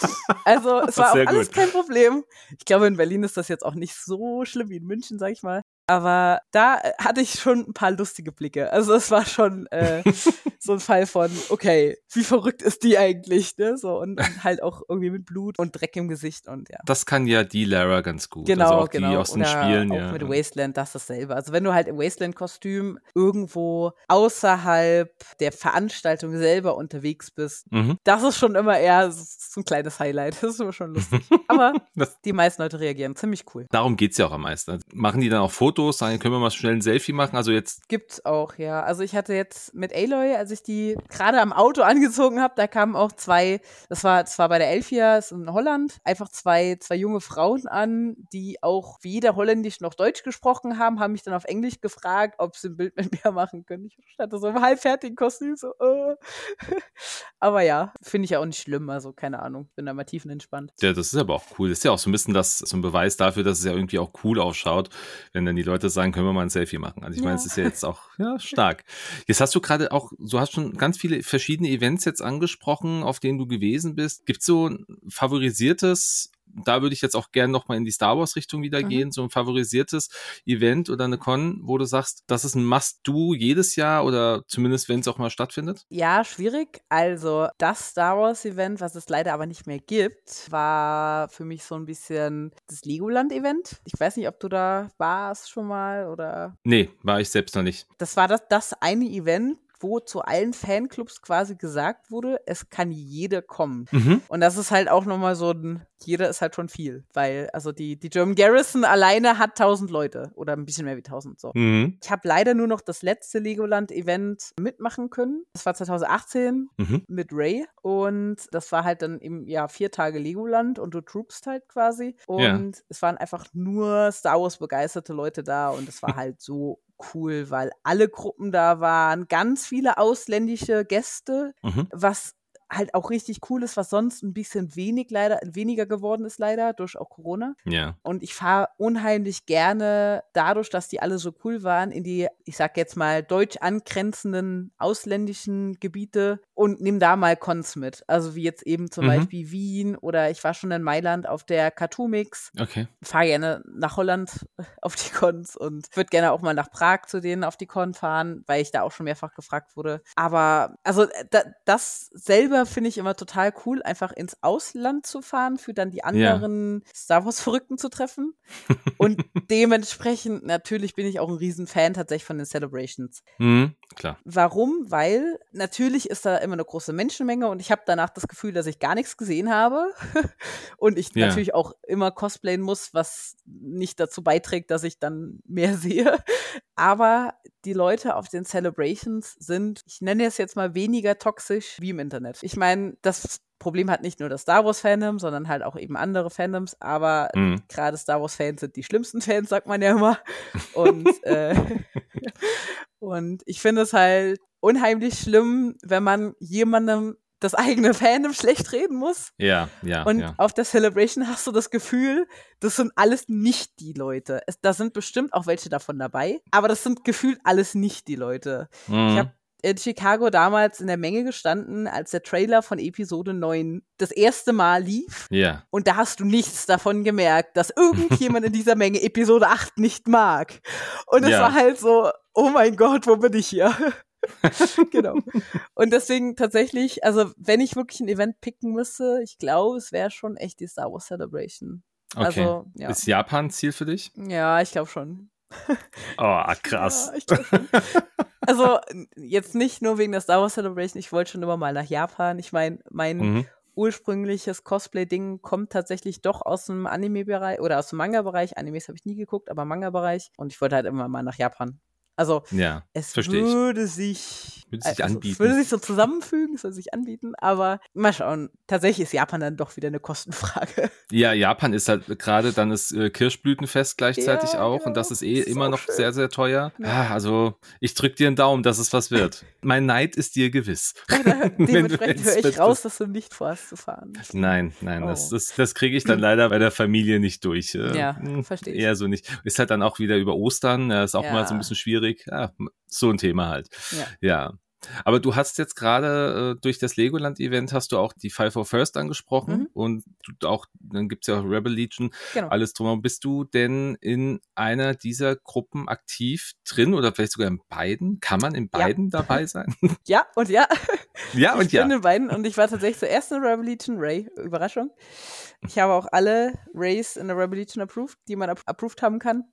Also es war auch alles kein Problem. Ich glaube, in Berlin ist das jetzt auch nicht so schlimm wie in München, sag ich mal. Aber da äh, hatte ich schon ein paar lustige Blicke. Also es war schon äh, so ein Fall von, okay, wie verrückt ist die eigentlich, ne? So und, und, halt auch irgendwie mit Blut und Dreck im Gesicht und ja. Das kann ja die Lara ganz gut. Genau, also auch genau. Die aus den Spielen, auch ja. mit Wasteland, das ist dasselbe. Also wenn du halt im Wasteland-Kostüm irgendwo außerhalb der Veranstaltung selber unterwegs bist, mhm. das ist schon immer eher so ein kleines Highlight. Das ist immer schon lustig. Aber die meisten Leute reagieren ziemlich cool. Darum geht's ja auch am meisten. Machen die dann auch Fotos Fotos, sagen, können wir mal schnell ein Selfie machen? Also jetzt. Gibt's auch, ja. Also ich hatte jetzt mit Aloy, als ich die gerade am Auto angezogen habe, da kamen auch zwei, das war zwar bei der Elfia, ist in Holland, einfach zwei, zwei junge Frauen an, die auch weder Holländisch noch Deutsch gesprochen haben, haben mich dann auf Englisch gefragt, ob sie ein Bild mit mir machen können. Ich hatte so im halbfertigen Kostüm, so, äh. Aber ja, finde ich ja auch nicht schlimm, also keine Ahnung, bin da mal tiefenentspannt. Ja, das ist aber auch cool. Das ist ja auch so ein bisschen das, so ein Beweis dafür, dass es ja irgendwie auch cool ausschaut, wenn dann die Leute sagen, können wir mal ein Selfie machen. Also ich ja. meine, es ist ja jetzt auch ja, stark. Jetzt hast du gerade auch, du hast schon ganz viele verschiedene Events jetzt angesprochen, auf denen du gewesen bist. Gibt es so ein favorisiertes da würde ich jetzt auch gerne nochmal in die Star Wars Richtung wieder mhm. gehen, so ein favorisiertes Event oder eine Con, wo du sagst, das ist ein Must-Do jedes Jahr oder zumindest, wenn es auch mal stattfindet? Ja, schwierig. Also das Star Wars Event, was es leider aber nicht mehr gibt, war für mich so ein bisschen das Legoland Event. Ich weiß nicht, ob du da warst schon mal oder? Nee, war ich selbst noch nicht. Das war das, das eine Event, wo zu allen Fanclubs quasi gesagt wurde, es kann jeder kommen. Mhm. Und das ist halt auch nochmal so ein, jeder ist halt schon viel, weil also die, die German Garrison alleine hat 1000 Leute oder ein bisschen mehr wie 1000 so. Mhm. Ich habe leider nur noch das letzte Legoland-Event mitmachen können. Das war 2018 mhm. mit Ray und das war halt dann im ja vier Tage Legoland und du troopst halt quasi und ja. es waren einfach nur Star Wars begeisterte Leute da und es war halt so cool, weil alle Gruppen da waren, ganz viele ausländische Gäste, mhm. was halt auch richtig cool ist, was sonst ein bisschen wenig leider, weniger geworden ist leider, durch auch Corona. Ja. Und ich fahre unheimlich gerne dadurch, dass die alle so cool waren, in die, ich sag jetzt mal, deutsch angrenzenden ausländischen Gebiete und nehme da mal Cons mit. Also wie jetzt eben zum mhm. Beispiel Wien oder ich war schon in Mailand auf der Cartoomix. Okay. Fahre gerne nach Holland auf die Cons und würde gerne auch mal nach Prag zu denen auf die Con fahren, weil ich da auch schon mehrfach gefragt wurde. Aber also da, das selber selber finde ich immer total cool, einfach ins Ausland zu fahren, für dann die anderen ja. Star Wars-Verrückten zu treffen. Und dementsprechend, natürlich bin ich auch ein Riesenfan tatsächlich von den Celebrations. Mhm, klar. Warum? Weil natürlich ist da immer eine große Menschenmenge und ich habe danach das Gefühl, dass ich gar nichts gesehen habe. und ich ja. natürlich auch immer cosplayen muss, was nicht dazu beiträgt, dass ich dann mehr sehe. Aber die Leute auf den Celebrations sind, ich nenne es jetzt mal weniger toxisch wie im Internet. Ich meine, das Problem hat nicht nur das Star Wars Fandom, sondern halt auch eben andere Fandoms, aber mhm. gerade Star Wars Fans sind die schlimmsten Fans, sagt man ja immer. Und, äh, und ich finde es halt unheimlich schlimm, wenn man jemandem das eigene Fandom schlecht reden muss. Ja, ja. Und ja. auf der Celebration hast du das Gefühl, das sind alles nicht die Leute. Es, da sind bestimmt auch welche davon dabei, aber das sind gefühlt alles nicht die Leute. Mhm. Ich habe in Chicago damals in der Menge gestanden, als der Trailer von Episode 9 das erste Mal lief. Ja. Und da hast du nichts davon gemerkt, dass irgendjemand in dieser Menge Episode 8 nicht mag. Und es ja. war halt so, oh mein Gott, wo bin ich hier? genau. Und deswegen tatsächlich, also wenn ich wirklich ein Event picken müsste, ich glaube, es wäre schon echt die Star Wars Celebration. Okay. Also, ja. Ist Japan Ziel für dich? Ja, ich glaube schon. Oh, krass. Ja, also jetzt nicht nur wegen der Star Wars Celebration, ich wollte schon immer mal nach Japan. Ich meine, mein mhm. ursprüngliches Cosplay-Ding kommt tatsächlich doch aus dem Anime-Bereich oder aus dem Manga-Bereich. Animes habe ich nie geguckt, aber Manga-Bereich. Und ich wollte halt immer mal nach Japan. Also ja, es würde sich, würde sich also, anbieten. Es würde sich so zusammenfügen, es würde sich anbieten, aber mal schauen. Tatsächlich ist Japan dann doch wieder eine Kostenfrage. Ja, Japan ist halt gerade dann das äh, Kirschblütenfest gleichzeitig ja, auch genau. und das ist eh ist immer noch schön. sehr, sehr teuer. Ja. Ah, also ich drücke dir einen Daumen, dass es was wird. mein Neid ist dir gewiss. Dementsprechend höre ich raus, dass du nicht vorhast zu fahren. Nein, nein, oh. das, das, das kriege ich dann leider bei der Familie nicht durch. Ja, hm, verstehe ich. Eher so nicht. Ist halt dann auch wieder über Ostern, ja, ist auch mal so ein bisschen schwierig schwierig. Ja, so ein Thema halt. Ja. ja. Aber du hast jetzt gerade äh, durch das Legoland-Event hast du auch die Five for First angesprochen mhm. und auch, dann gibt's ja auch Rebel Legion, genau. alles drumherum. Bist du denn in einer dieser Gruppen aktiv drin oder vielleicht sogar in beiden? Kann man in beiden ja. dabei sein? Ja und ja. Ja und ich ja. Ich bin in beiden und ich war tatsächlich zuerst in Rebel Legion Ray, Überraschung. Ich habe auch alle Rays in der Revolution approved, die man approved haben kann.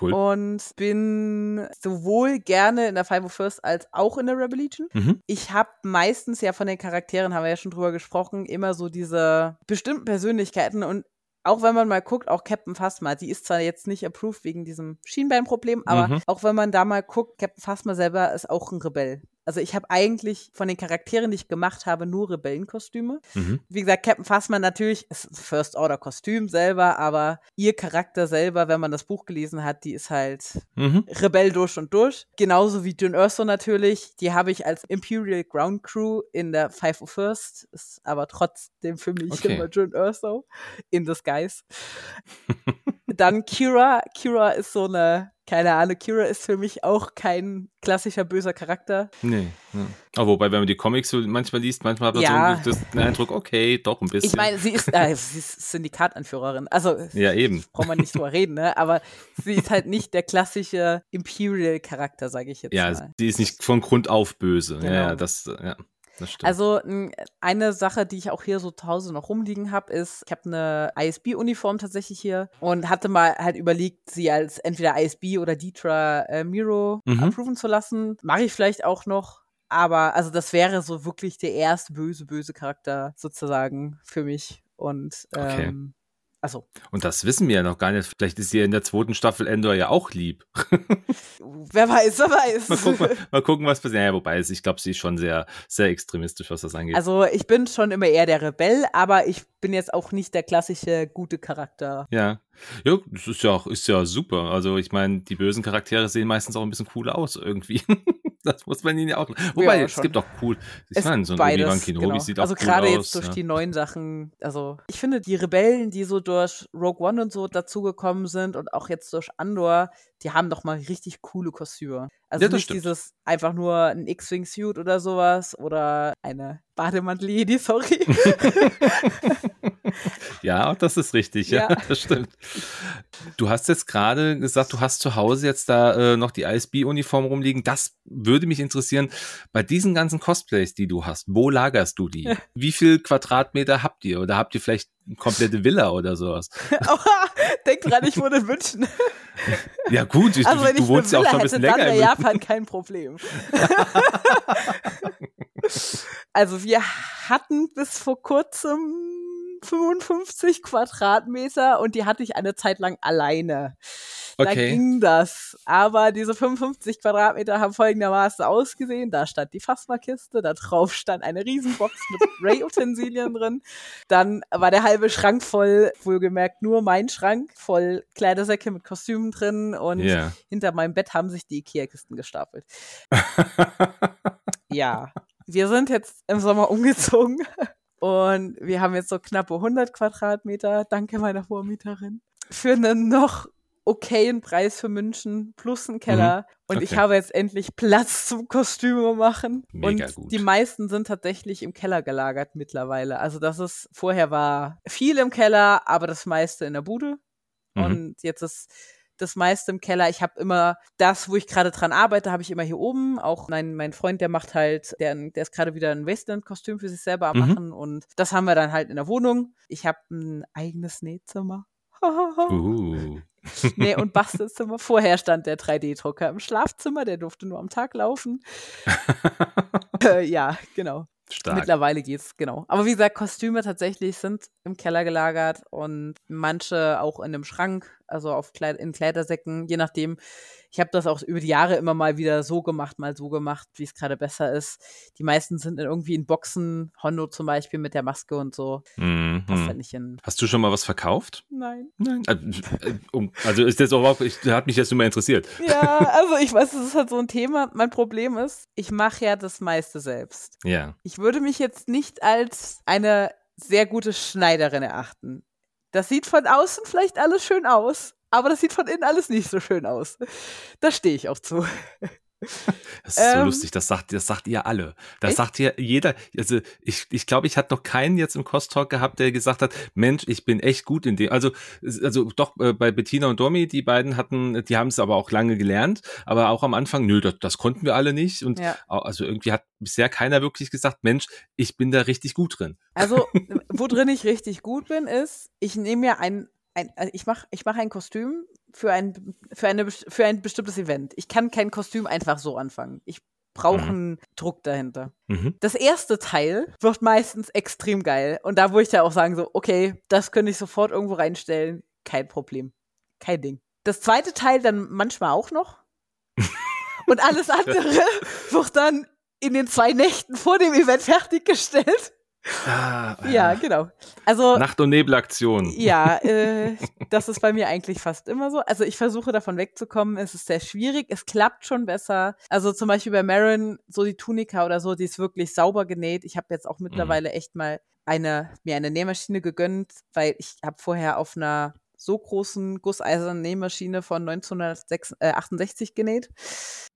Cool. Und bin sowohl gerne in der Five of First als auch in der Revolution. Mhm. Ich habe meistens ja von den Charakteren, haben wir ja schon drüber gesprochen, immer so diese bestimmten Persönlichkeiten und auch wenn man mal guckt, auch Captain Phasma, die ist zwar jetzt nicht approved wegen diesem Schienbeinproblem, aber mhm. auch wenn man da mal guckt, Captain Phasma selber ist auch ein Rebell. Also ich habe eigentlich von den Charakteren, die ich gemacht habe, nur Rebellenkostüme. Mhm. Wie gesagt, Captain Fassmann natürlich ist ein First Order Kostüm selber, aber ihr Charakter selber, wenn man das Buch gelesen hat, die ist halt mhm. Rebell durch und durch. Genauso wie Jyn Erso natürlich. Die habe ich als Imperial Ground Crew in der Five of First, ist aber trotzdem für mich okay. immer Jyn Erso in Disguise. Dann Kira. Kira ist so eine keine Ahnung, Kira ist für mich auch kein klassischer böser Charakter. Nee. Ja. Aber wobei, wenn man die Comics so manchmal liest, manchmal hat man ja. so den Eindruck, okay, doch ein bisschen. Ich meine, sie ist, äh, sie ist Syndikatanführerin. Also, ja, eben. braucht man nicht drüber reden, ne? Aber sie ist halt nicht der klassische Imperial-Charakter, sage ich jetzt ja, mal. Ja, sie ist nicht von Grund auf böse. Genau. Ja, das, ja. Also eine Sache, die ich auch hier so zu Hause noch rumliegen habe, ist, ich habe eine ISB-Uniform tatsächlich hier und hatte mal halt überlegt, sie als entweder ISB oder Ditra äh, Miro mhm. approven zu lassen. Mache ich vielleicht auch noch. Aber also das wäre so wirklich der erste böse, böse Charakter sozusagen für mich. Und ähm, okay. Also. Und das wissen wir ja noch gar nicht. Vielleicht ist sie in der zweiten Staffel Endor ja auch lieb. wer weiß, wer weiß. Mal gucken, mal, mal gucken was passiert. Ja, wobei, ich glaube, sie ist schon sehr, sehr extremistisch, was das angeht. Also, ich bin schon immer eher der Rebell, aber ich bin jetzt auch nicht der klassische gute Charakter. Ja. Ja, das ist ja auch, ist ja super. Also, ich meine, die bösen Charaktere sehen meistens auch ein bisschen cooler aus, irgendwie. das muss man ihnen ja auch. Wobei, ja, es gibt auch cool. Ich es meine, so ein Obi-Wan Kenobi genau. sieht also auch cool aus. Also, gerade jetzt durch ja. die neuen Sachen. Also, ich finde, die Rebellen, die so durch Rogue One und so dazugekommen sind und auch jetzt durch Andor, die haben doch mal richtig coole Kostüme. Also ja, nicht stimmt. dieses einfach nur ein X-Wing-Suit oder sowas oder eine Bademantel-Jedi, sorry. ja, das ist richtig, ja. ja, das stimmt. Du hast jetzt gerade gesagt, du hast zu Hause jetzt da äh, noch die ISB-Uniform rumliegen. Das würde mich interessieren. Bei diesen ganzen Cosplays, die du hast, wo lagerst du die? Wie viel Quadratmeter habt ihr? Oder habt ihr vielleicht eine komplette Villa oder sowas? Denk dran, ich wohne in München. Ja gut, ich, also, du, du wohnst ja auch schon ein bisschen länger. Dann wäre Japan kein Problem. also wir hatten bis vor kurzem 55 Quadratmeter und die hatte ich eine Zeit lang alleine. Okay. Da ging das. Aber diese 55 Quadratmeter haben folgendermaßen ausgesehen. Da stand die Phasma-Kiste, da drauf stand eine Riesenbox mit Ray-Utensilien drin. Dann war der halbe Schrank voll, wohlgemerkt nur mein Schrank, voll Kleidersäcke mit Kostümen drin und yeah. hinter meinem Bett haben sich die Ikea-Kisten gestapelt. ja, wir sind jetzt im Sommer umgezogen und wir haben jetzt so knappe 100 Quadratmeter, danke meiner Vormieterin, für einen noch okayen Preis für München plus einen Keller. Mhm. Und okay. ich habe jetzt endlich Platz zum Kostüme machen. Mega und gut. die meisten sind tatsächlich im Keller gelagert mittlerweile. Also das ist, vorher war viel im Keller, aber das meiste in der Bude. Mhm. Und jetzt ist das meiste im Keller. Ich habe immer das, wo ich gerade dran arbeite, habe ich immer hier oben. Auch mein, mein Freund, der macht halt, der, der ist gerade wieder ein Western-Kostüm für sich selber am mhm. machen und das haben wir dann halt in der Wohnung. Ich habe ein eigenes Nähzimmer. uh. nee, und Bastelzimmer. Vorher stand der 3D-Drucker im Schlafzimmer, der durfte nur am Tag laufen. äh, ja, genau. Stark. Mittlerweile geht's, genau. Aber wie gesagt, Kostüme tatsächlich sind im Keller gelagert und manche auch in einem Schrank also auf Kleid in Kleidersäcken, je nachdem. Ich habe das auch über die Jahre immer mal wieder so gemacht, mal so gemacht, wie es gerade besser ist. Die meisten sind irgendwie in Boxen, Hondo zum Beispiel mit der Maske und so. Mhm. Hast du schon mal was verkauft? Nein. Nein. Äh, also ist das auch, ich, hat mich jetzt nur mal interessiert. Ja, also ich weiß, das ist halt so ein Thema. Mein Problem ist, ich mache ja das meiste selbst. Ja. Ich würde mich jetzt nicht als eine sehr gute Schneiderin erachten. Das sieht von außen vielleicht alles schön aus, aber das sieht von innen alles nicht so schön aus. Da stehe ich auch zu. Das ist so ähm, lustig, das sagt, das sagt ihr alle. Das echt? sagt ihr jeder. Also ich, ich glaube, ich hatte noch keinen jetzt im Cost-Talk gehabt, der gesagt hat, Mensch, ich bin echt gut in dem. Also, also doch äh, bei Bettina und Domi, die beiden hatten, die haben es aber auch lange gelernt, aber auch am Anfang, nö, das, das konnten wir alle nicht. Und ja. also irgendwie hat bisher keiner wirklich gesagt, Mensch, ich bin da richtig gut drin. Also, wo drin ich richtig gut bin, ist, ich nehme mir ein, ein also ich mache ich mach ein Kostüm für ein, für, eine, für ein bestimmtes Event. Ich kann kein Kostüm einfach so anfangen. Ich brauche mhm. einen Druck dahinter. Mhm. Das erste Teil wird meistens extrem geil. Und da würde ich ja auch sagen, so, okay, das könnte ich sofort irgendwo reinstellen. Kein Problem. Kein Ding. Das zweite Teil dann manchmal auch noch. Und alles andere wird dann in den zwei Nächten vor dem Event fertiggestellt. Ah, ja, genau. Also Nacht- und Nebelaktion. Ja, äh, das ist bei mir eigentlich fast immer so. Also ich versuche davon wegzukommen. Es ist sehr schwierig. Es klappt schon besser. Also zum Beispiel bei Marin, so die Tunika oder so, die ist wirklich sauber genäht. Ich habe jetzt auch mhm. mittlerweile mhm. echt mal eine mir eine Nähmaschine gegönnt, weil ich habe vorher auf einer so großen gusseisernen Nähmaschine von 1968 äh, genäht.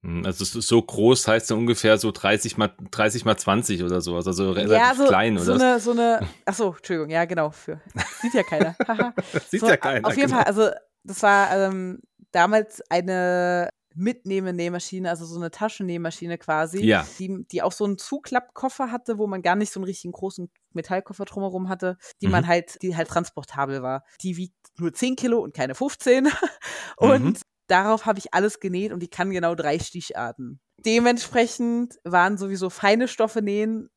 Hm, also so groß heißt ja ungefähr so 30 mal 30 mal 20 oder so, also relativ ja, so, klein so oder? Eine, so eine, ach so, Entschuldigung, ja genau, für, sieht ja keiner. sieht so, ja keiner. Auf jeden genau. Fall, also das war ähm, damals eine Mitnehme-Nähmaschine, also so eine Taschennähmaschine quasi, ja. die, die auch so einen Zuklappkoffer hatte, wo man gar nicht so einen richtigen großen Metallkoffer drumherum hatte, die mhm. man halt, die halt transportabel war. Die wiegt nur 10 Kilo und keine 15. und mhm. darauf habe ich alles genäht und die kann genau drei Sticharten. Dementsprechend waren sowieso feine Stoffe nähen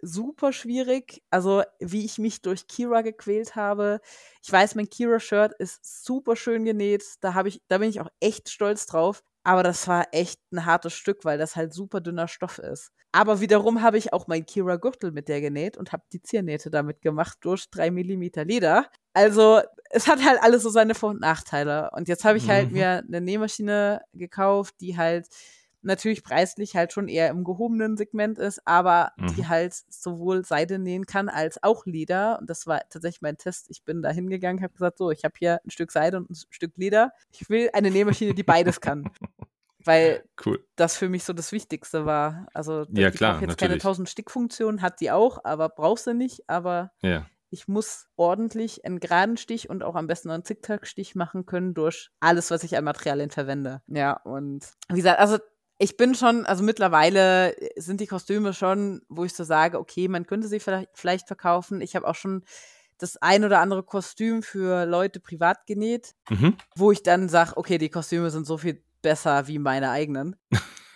super schwierig. Also, wie ich mich durch Kira gequält habe. Ich weiß, mein Kira-Shirt ist super schön genäht. Da habe ich, da bin ich auch echt stolz drauf. Aber das war echt ein hartes Stück, weil das halt super dünner Stoff ist. Aber wiederum habe ich auch mein Kira Gürtel mit der genäht und habe die Ziernähte damit gemacht durch drei Millimeter Leder. Also es hat halt alles so seine Vor- und Nachteile. Und jetzt habe ich halt mhm. mir eine Nähmaschine gekauft, die halt natürlich preislich halt schon eher im gehobenen Segment ist, aber mhm. die halt sowohl Seide nähen kann als auch Leder. Und das war tatsächlich mein Test. Ich bin da hingegangen, habe gesagt, so, ich habe hier ein Stück Seide und ein Stück Leder. Ich will eine Nähmaschine, die beides kann. Weil cool. das für mich so das Wichtigste war. Also ja, klar, jetzt natürlich. keine 1000 Stickfunktion, hat die auch, aber brauchst du nicht. Aber ja ich muss ordentlich einen geraden Stich und auch am besten einen Zickzack-Stich machen können durch alles, was ich an Materialien verwende. Ja, und wie gesagt, also ich bin schon, also mittlerweile sind die Kostüme schon, wo ich so sage, okay, man könnte sie vielleicht, verkaufen. Ich habe auch schon das ein oder andere Kostüm für Leute privat genäht, mhm. wo ich dann sage, okay, die Kostüme sind so viel besser wie meine eigenen.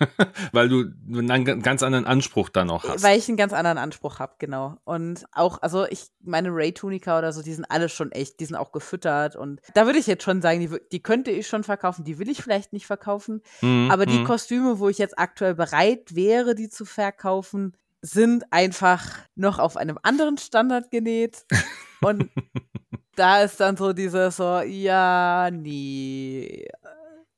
weil du einen ganz anderen Anspruch dann auch hast. Weil ich einen ganz anderen Anspruch habe, genau. Und auch, also ich meine Ray-Tunika oder so, die sind alle schon echt, die sind auch gefüttert. Und da würde ich jetzt schon sagen, die, die könnte ich schon verkaufen, die will ich vielleicht nicht verkaufen. Mhm, aber die mhm. Kostüme, wo ich jetzt aktuell bereit wäre, die zu verkaufen, sind einfach noch auf einem anderen Standard genäht. Und da ist dann so dieses so, ja, nee.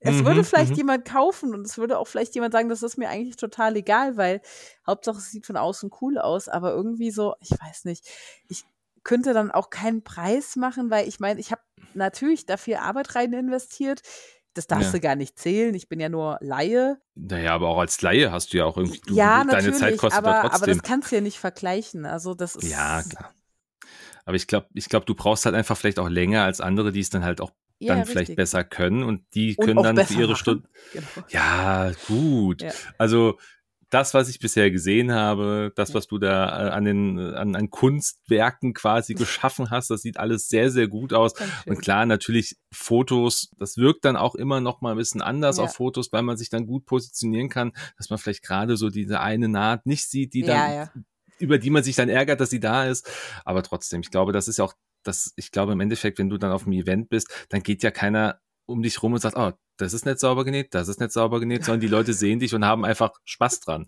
Es mhm, würde vielleicht mhm. jemand kaufen und es würde auch vielleicht jemand sagen, das ist mir eigentlich total egal, weil Hauptsache es sieht von außen cool aus, aber irgendwie so, ich weiß nicht, ich könnte dann auch keinen Preis machen, weil ich meine, ich habe natürlich da viel Arbeit rein investiert. Das darfst ja. du gar nicht zählen. Ich bin ja nur Laie. Naja, aber auch als Laie hast du ja auch irgendwie. Du, ja, deine Zeit kostet aber, trotzdem. aber das kannst du ja nicht vergleichen. Also das ist. Ja, klar. Aber ich glaube, ich glaube, du brauchst halt einfach vielleicht auch länger als andere, die es dann halt auch ja, dann vielleicht besser können und die und können dann für ihre Stunden. Genau. Ja, gut. Ja. Also das, was ich bisher gesehen habe, das, was du da äh, an den an, an Kunstwerken quasi geschaffen hast, das sieht alles sehr, sehr gut aus. Und klar, natürlich Fotos, das wirkt dann auch immer noch mal ein bisschen anders ja. auf Fotos, weil man sich dann gut positionieren kann, dass man vielleicht gerade so diese eine Naht nicht sieht, die dann, ja, ja. über die man sich dann ärgert, dass sie da ist. Aber trotzdem, ich glaube, das ist auch das, ich glaube im Endeffekt, wenn du dann auf einem Event bist, dann geht ja keiner um dich rum und sagt, oh, das ist nicht sauber genäht, das ist nicht sauber genäht, sondern die Leute sehen dich und haben einfach Spaß dran.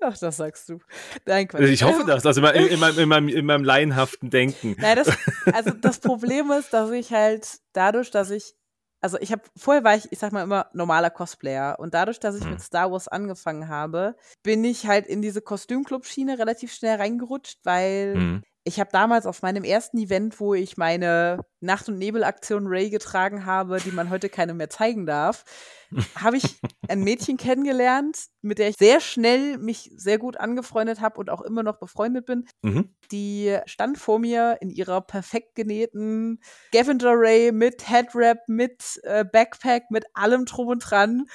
Ach, das sagst du. Nein, Quatsch. Ich hoffe das, also in, in, meinem, in, meinem, in meinem laienhaften Denken. Nein, das, also das Problem ist, dass ich halt dadurch, dass ich also ich habe vorher war ich, ich sag mal immer normaler Cosplayer und dadurch, dass ich hm. mit Star Wars angefangen habe, bin ich halt in diese Kostümclub-Schiene relativ schnell reingerutscht, weil hm ich habe damals auf meinem ersten Event, wo ich meine Nacht- und Nebel-Aktion Ray getragen habe, die man heute keine mehr zeigen darf, habe ich ein Mädchen kennengelernt, mit der ich sehr schnell mich sehr gut angefreundet habe und auch immer noch befreundet bin. Mhm. Die stand vor mir in ihrer perfekt genähten Gavinder Ray mit Headwrap, mit äh, Backpack, mit allem drum und dran.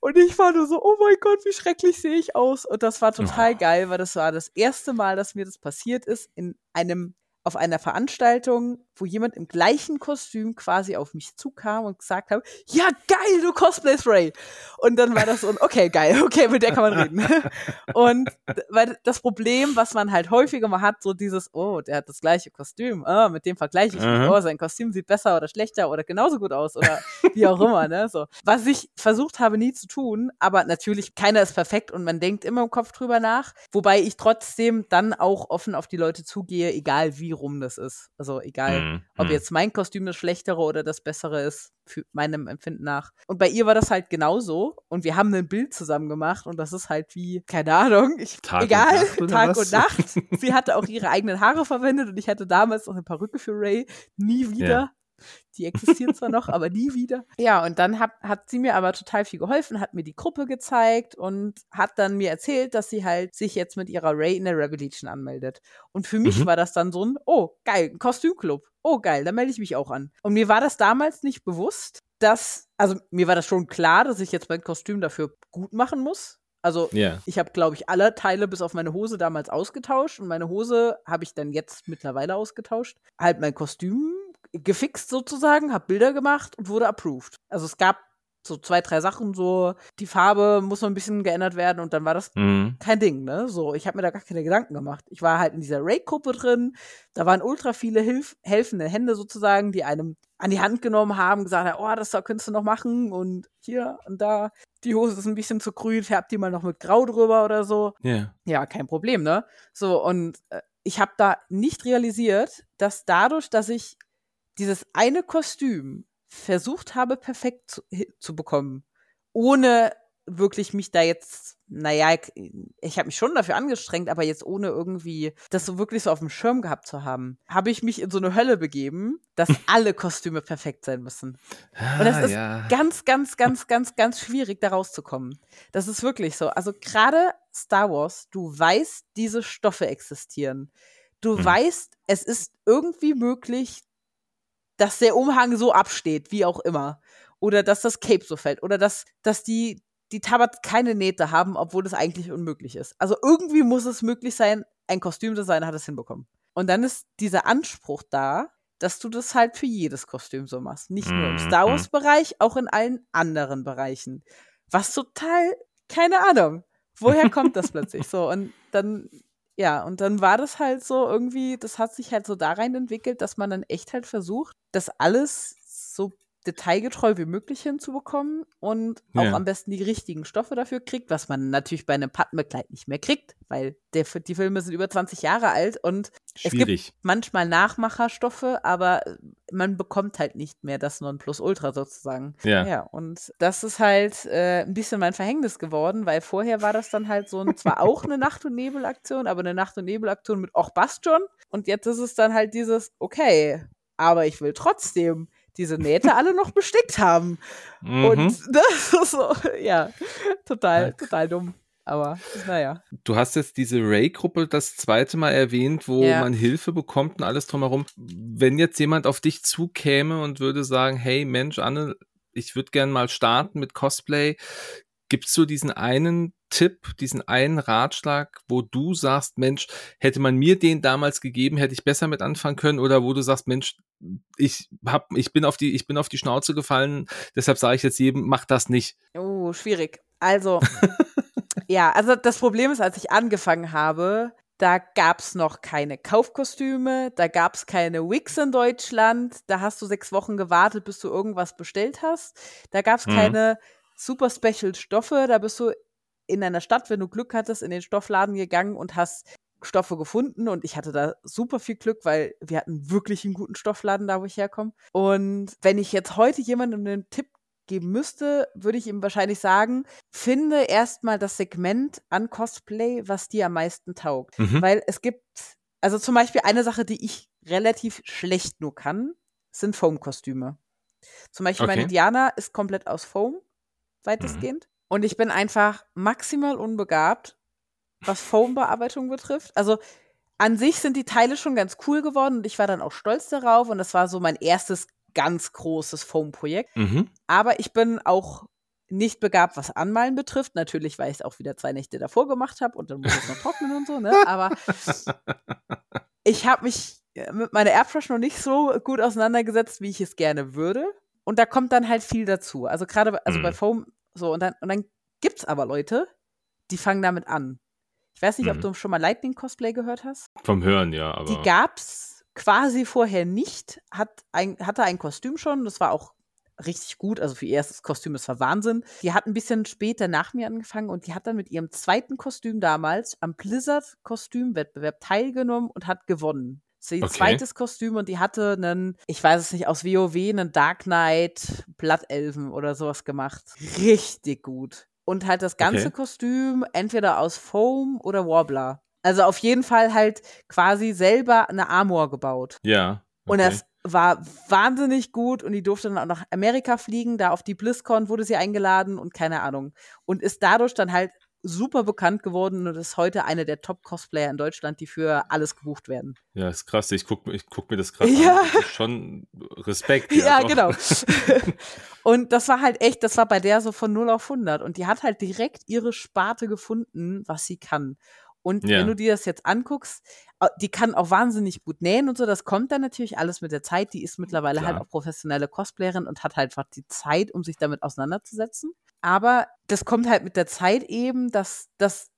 Und ich war nur so, oh mein Gott, wie schrecklich sehe ich aus. Und das war total oh. geil, weil das war das erste Mal, dass mir das passiert ist in einem auf einer Veranstaltung, wo jemand im gleichen Kostüm quasi auf mich zukam und gesagt hat, ja geil, du cosplayst Ray. Und dann war das so, okay, geil, okay, mit der kann man reden. und weil das Problem, was man halt häufiger mal hat, so dieses, oh, der hat das gleiche Kostüm, oh, mit dem vergleiche ich mich, oh, sein Kostüm sieht besser oder schlechter oder genauso gut aus oder wie auch immer, ne, so. Was ich versucht habe nie zu tun, aber natürlich keiner ist perfekt und man denkt immer im Kopf drüber nach, wobei ich trotzdem dann auch offen auf die Leute zugehe, egal wie rum das ist. Also egal, mm, ob mm. jetzt mein Kostüm das schlechtere oder das bessere ist, für meinem Empfinden nach. Und bei ihr war das halt genauso. Und wir haben ein Bild zusammen gemacht und das ist halt wie, keine Ahnung, ich, Tag egal, und Tag was? und Nacht. Sie hatte auch ihre eigenen Haare verwendet und ich hatte damals noch eine Perücke für Ray. Nie wieder. Yeah. Die existiert zwar noch, aber nie wieder. Ja, und dann hat, hat sie mir aber total viel geholfen, hat mir die Gruppe gezeigt und hat dann mir erzählt, dass sie halt sich jetzt mit ihrer Ray in der Revolution anmeldet. Und für mich mhm. war das dann so ein, oh, geil, ein Kostümclub. Oh, geil, da melde ich mich auch an. Und mir war das damals nicht bewusst, dass, also mir war das schon klar, dass ich jetzt mein Kostüm dafür gut machen muss. Also yeah. ich habe, glaube ich, alle Teile bis auf meine Hose damals ausgetauscht und meine Hose habe ich dann jetzt mittlerweile ausgetauscht. Halt mein Kostüm gefixt sozusagen, habe Bilder gemacht und wurde approved. Also es gab so zwei, drei Sachen, so die Farbe muss noch ein bisschen geändert werden und dann war das mhm. kein Ding, ne? So, ich habe mir da gar keine Gedanken gemacht. Ich war halt in dieser Raid-Gruppe drin, da waren ultra viele Hilf helfende Hände sozusagen, die einem an die Hand genommen haben, gesagt haben, oh, das da könntest du noch machen und hier und da, die Hose ist ein bisschen zu grün, färbt die mal noch mit Grau drüber oder so. Yeah. Ja, kein Problem, ne? So, und äh, ich habe da nicht realisiert, dass dadurch, dass ich dieses eine Kostüm versucht habe, perfekt zu, zu bekommen, ohne wirklich mich da jetzt, naja, ich, ich habe mich schon dafür angestrengt, aber jetzt ohne irgendwie das so wirklich so auf dem Schirm gehabt zu haben, habe ich mich in so eine Hölle begeben, dass alle Kostüme perfekt sein müssen. Und das ah, ist ja. ganz, ganz, ganz, ganz, ganz schwierig, da rauszukommen. Das ist wirklich so. Also gerade Star Wars, du weißt, diese Stoffe existieren. Du hm. weißt, es ist irgendwie möglich, dass der Umhang so absteht, wie auch immer. Oder dass das Cape so fällt. Oder dass, dass die, die Tabat keine Nähte haben, obwohl das eigentlich unmöglich ist. Also irgendwie muss es möglich sein, ein Kostümdesigner hat es hinbekommen. Und dann ist dieser Anspruch da, dass du das halt für jedes Kostüm so machst. Nicht nur im mhm, Star. Wars-Bereich, auch in allen anderen Bereichen. Was total keine Ahnung. Woher kommt das plötzlich? So, und dann, ja, und dann war das halt so irgendwie, das hat sich halt so da rein entwickelt, dass man dann echt halt versucht, das alles so detailgetreu wie möglich hinzubekommen und auch ja. am besten die richtigen Stoffe dafür kriegt, was man natürlich bei einem Pattenbekleid nicht mehr kriegt, weil der, die Filme sind über 20 Jahre alt und Schwierig. es gibt manchmal Nachmacherstoffe, aber man bekommt halt nicht mehr das Nonplusultra sozusagen. Ja. ja und das ist halt äh, ein bisschen mein Verhängnis geworden, weil vorher war das dann halt so ein, zwar auch eine Nacht- und Nebelaktion, aber eine Nacht- und Nebelaktion mit Och Bastion und jetzt ist es dann halt dieses, okay, aber ich will trotzdem diese Nähte alle noch bestickt haben. Mhm. Und das ist so, ja, total, total dumm. Aber naja. Du hast jetzt diese Ray-Gruppe das zweite Mal erwähnt, wo ja. man Hilfe bekommt und alles drumherum. Wenn jetzt jemand auf dich zukäme und würde sagen, hey Mensch, Anne, ich würde gern mal starten mit Cosplay, es so diesen einen Tipp, diesen einen Ratschlag, wo du sagst, Mensch, hätte man mir den damals gegeben, hätte ich besser mit anfangen können oder wo du sagst, Mensch, ich hab, ich bin auf die, ich bin auf die Schnauze gefallen, deshalb sage ich jetzt jedem, mach das nicht. Oh, schwierig. Also, ja, also das Problem ist, als ich angefangen habe, da gab es noch keine Kaufkostüme, da gab es keine Wigs in Deutschland, da hast du sechs Wochen gewartet, bis du irgendwas bestellt hast. Da gab es mhm. keine super Special Stoffe. Da bist du in einer Stadt, wenn du Glück hattest, in den Stoffladen gegangen und hast Stoffe gefunden und ich hatte da super viel Glück, weil wir hatten wirklich einen guten Stoffladen da, wo ich herkomme. Und wenn ich jetzt heute jemandem einen Tipp geben müsste, würde ich ihm wahrscheinlich sagen, finde erstmal das Segment an Cosplay, was dir am meisten taugt. Mhm. Weil es gibt, also zum Beispiel eine Sache, die ich relativ schlecht nur kann, sind Foam-Kostüme. Zum Beispiel okay. meine Diana ist komplett aus Foam weitestgehend. Mhm. Und ich bin einfach maximal unbegabt, was Foam-Bearbeitung betrifft. Also an sich sind die Teile schon ganz cool geworden und ich war dann auch stolz darauf und das war so mein erstes ganz großes Foam-Projekt. Mhm. Aber ich bin auch nicht begabt, was Anmalen betrifft. Natürlich, weil ich es auch wieder zwei Nächte davor gemacht habe und dann muss es noch trocknen und so, ne? Aber ich habe mich mit meiner Airbrush noch nicht so gut auseinandergesetzt, wie ich es gerne würde. Und da kommt dann halt viel dazu. Also gerade also mhm. bei Foam so, und dann, und dann gibt's aber Leute, die fangen damit an. Ich weiß nicht, mhm. ob du schon mal Lightning Cosplay gehört hast. Vom Hören, ja, aber. Die gab's quasi vorher nicht, hat ein, hatte ein Kostüm schon, das war auch richtig gut, also für ihr erstes Kostüm, das war Wahnsinn. Die hat ein bisschen später nach mir angefangen und die hat dann mit ihrem zweiten Kostüm damals am Blizzard Kostümwettbewerb teilgenommen und hat gewonnen ihr okay. zweites Kostüm und die hatte einen, ich weiß es nicht, aus WoW, einen Dark Knight Blattelfen oder sowas gemacht. Richtig gut. Und halt das ganze okay. Kostüm entweder aus Foam oder Warbler. Also auf jeden Fall halt quasi selber eine Armor gebaut. Ja. Okay. Und das war wahnsinnig gut und die durfte dann auch nach Amerika fliegen. Da auf die BlizzCon wurde sie eingeladen und keine Ahnung. Und ist dadurch dann halt super bekannt geworden und ist heute eine der Top-Cosplayer in Deutschland, die für alles gebucht werden. Ja, ist krass. Ich gucke ich guck mir das gerade ja. an. schon Respekt. Ja, ja genau. und das war halt echt, das war bei der so von 0 auf 100. Und die hat halt direkt ihre Sparte gefunden, was sie kann. Und ja. wenn du dir das jetzt anguckst, die kann auch wahnsinnig gut nähen und so. Das kommt dann natürlich alles mit der Zeit. Die ist mittlerweile halt Klar. halt auch professionelle Cosplayerin und hat halt einfach die Zeit, um sich damit auseinanderzusetzen. Aber das kommt halt mit der Zeit eben, dass, dass,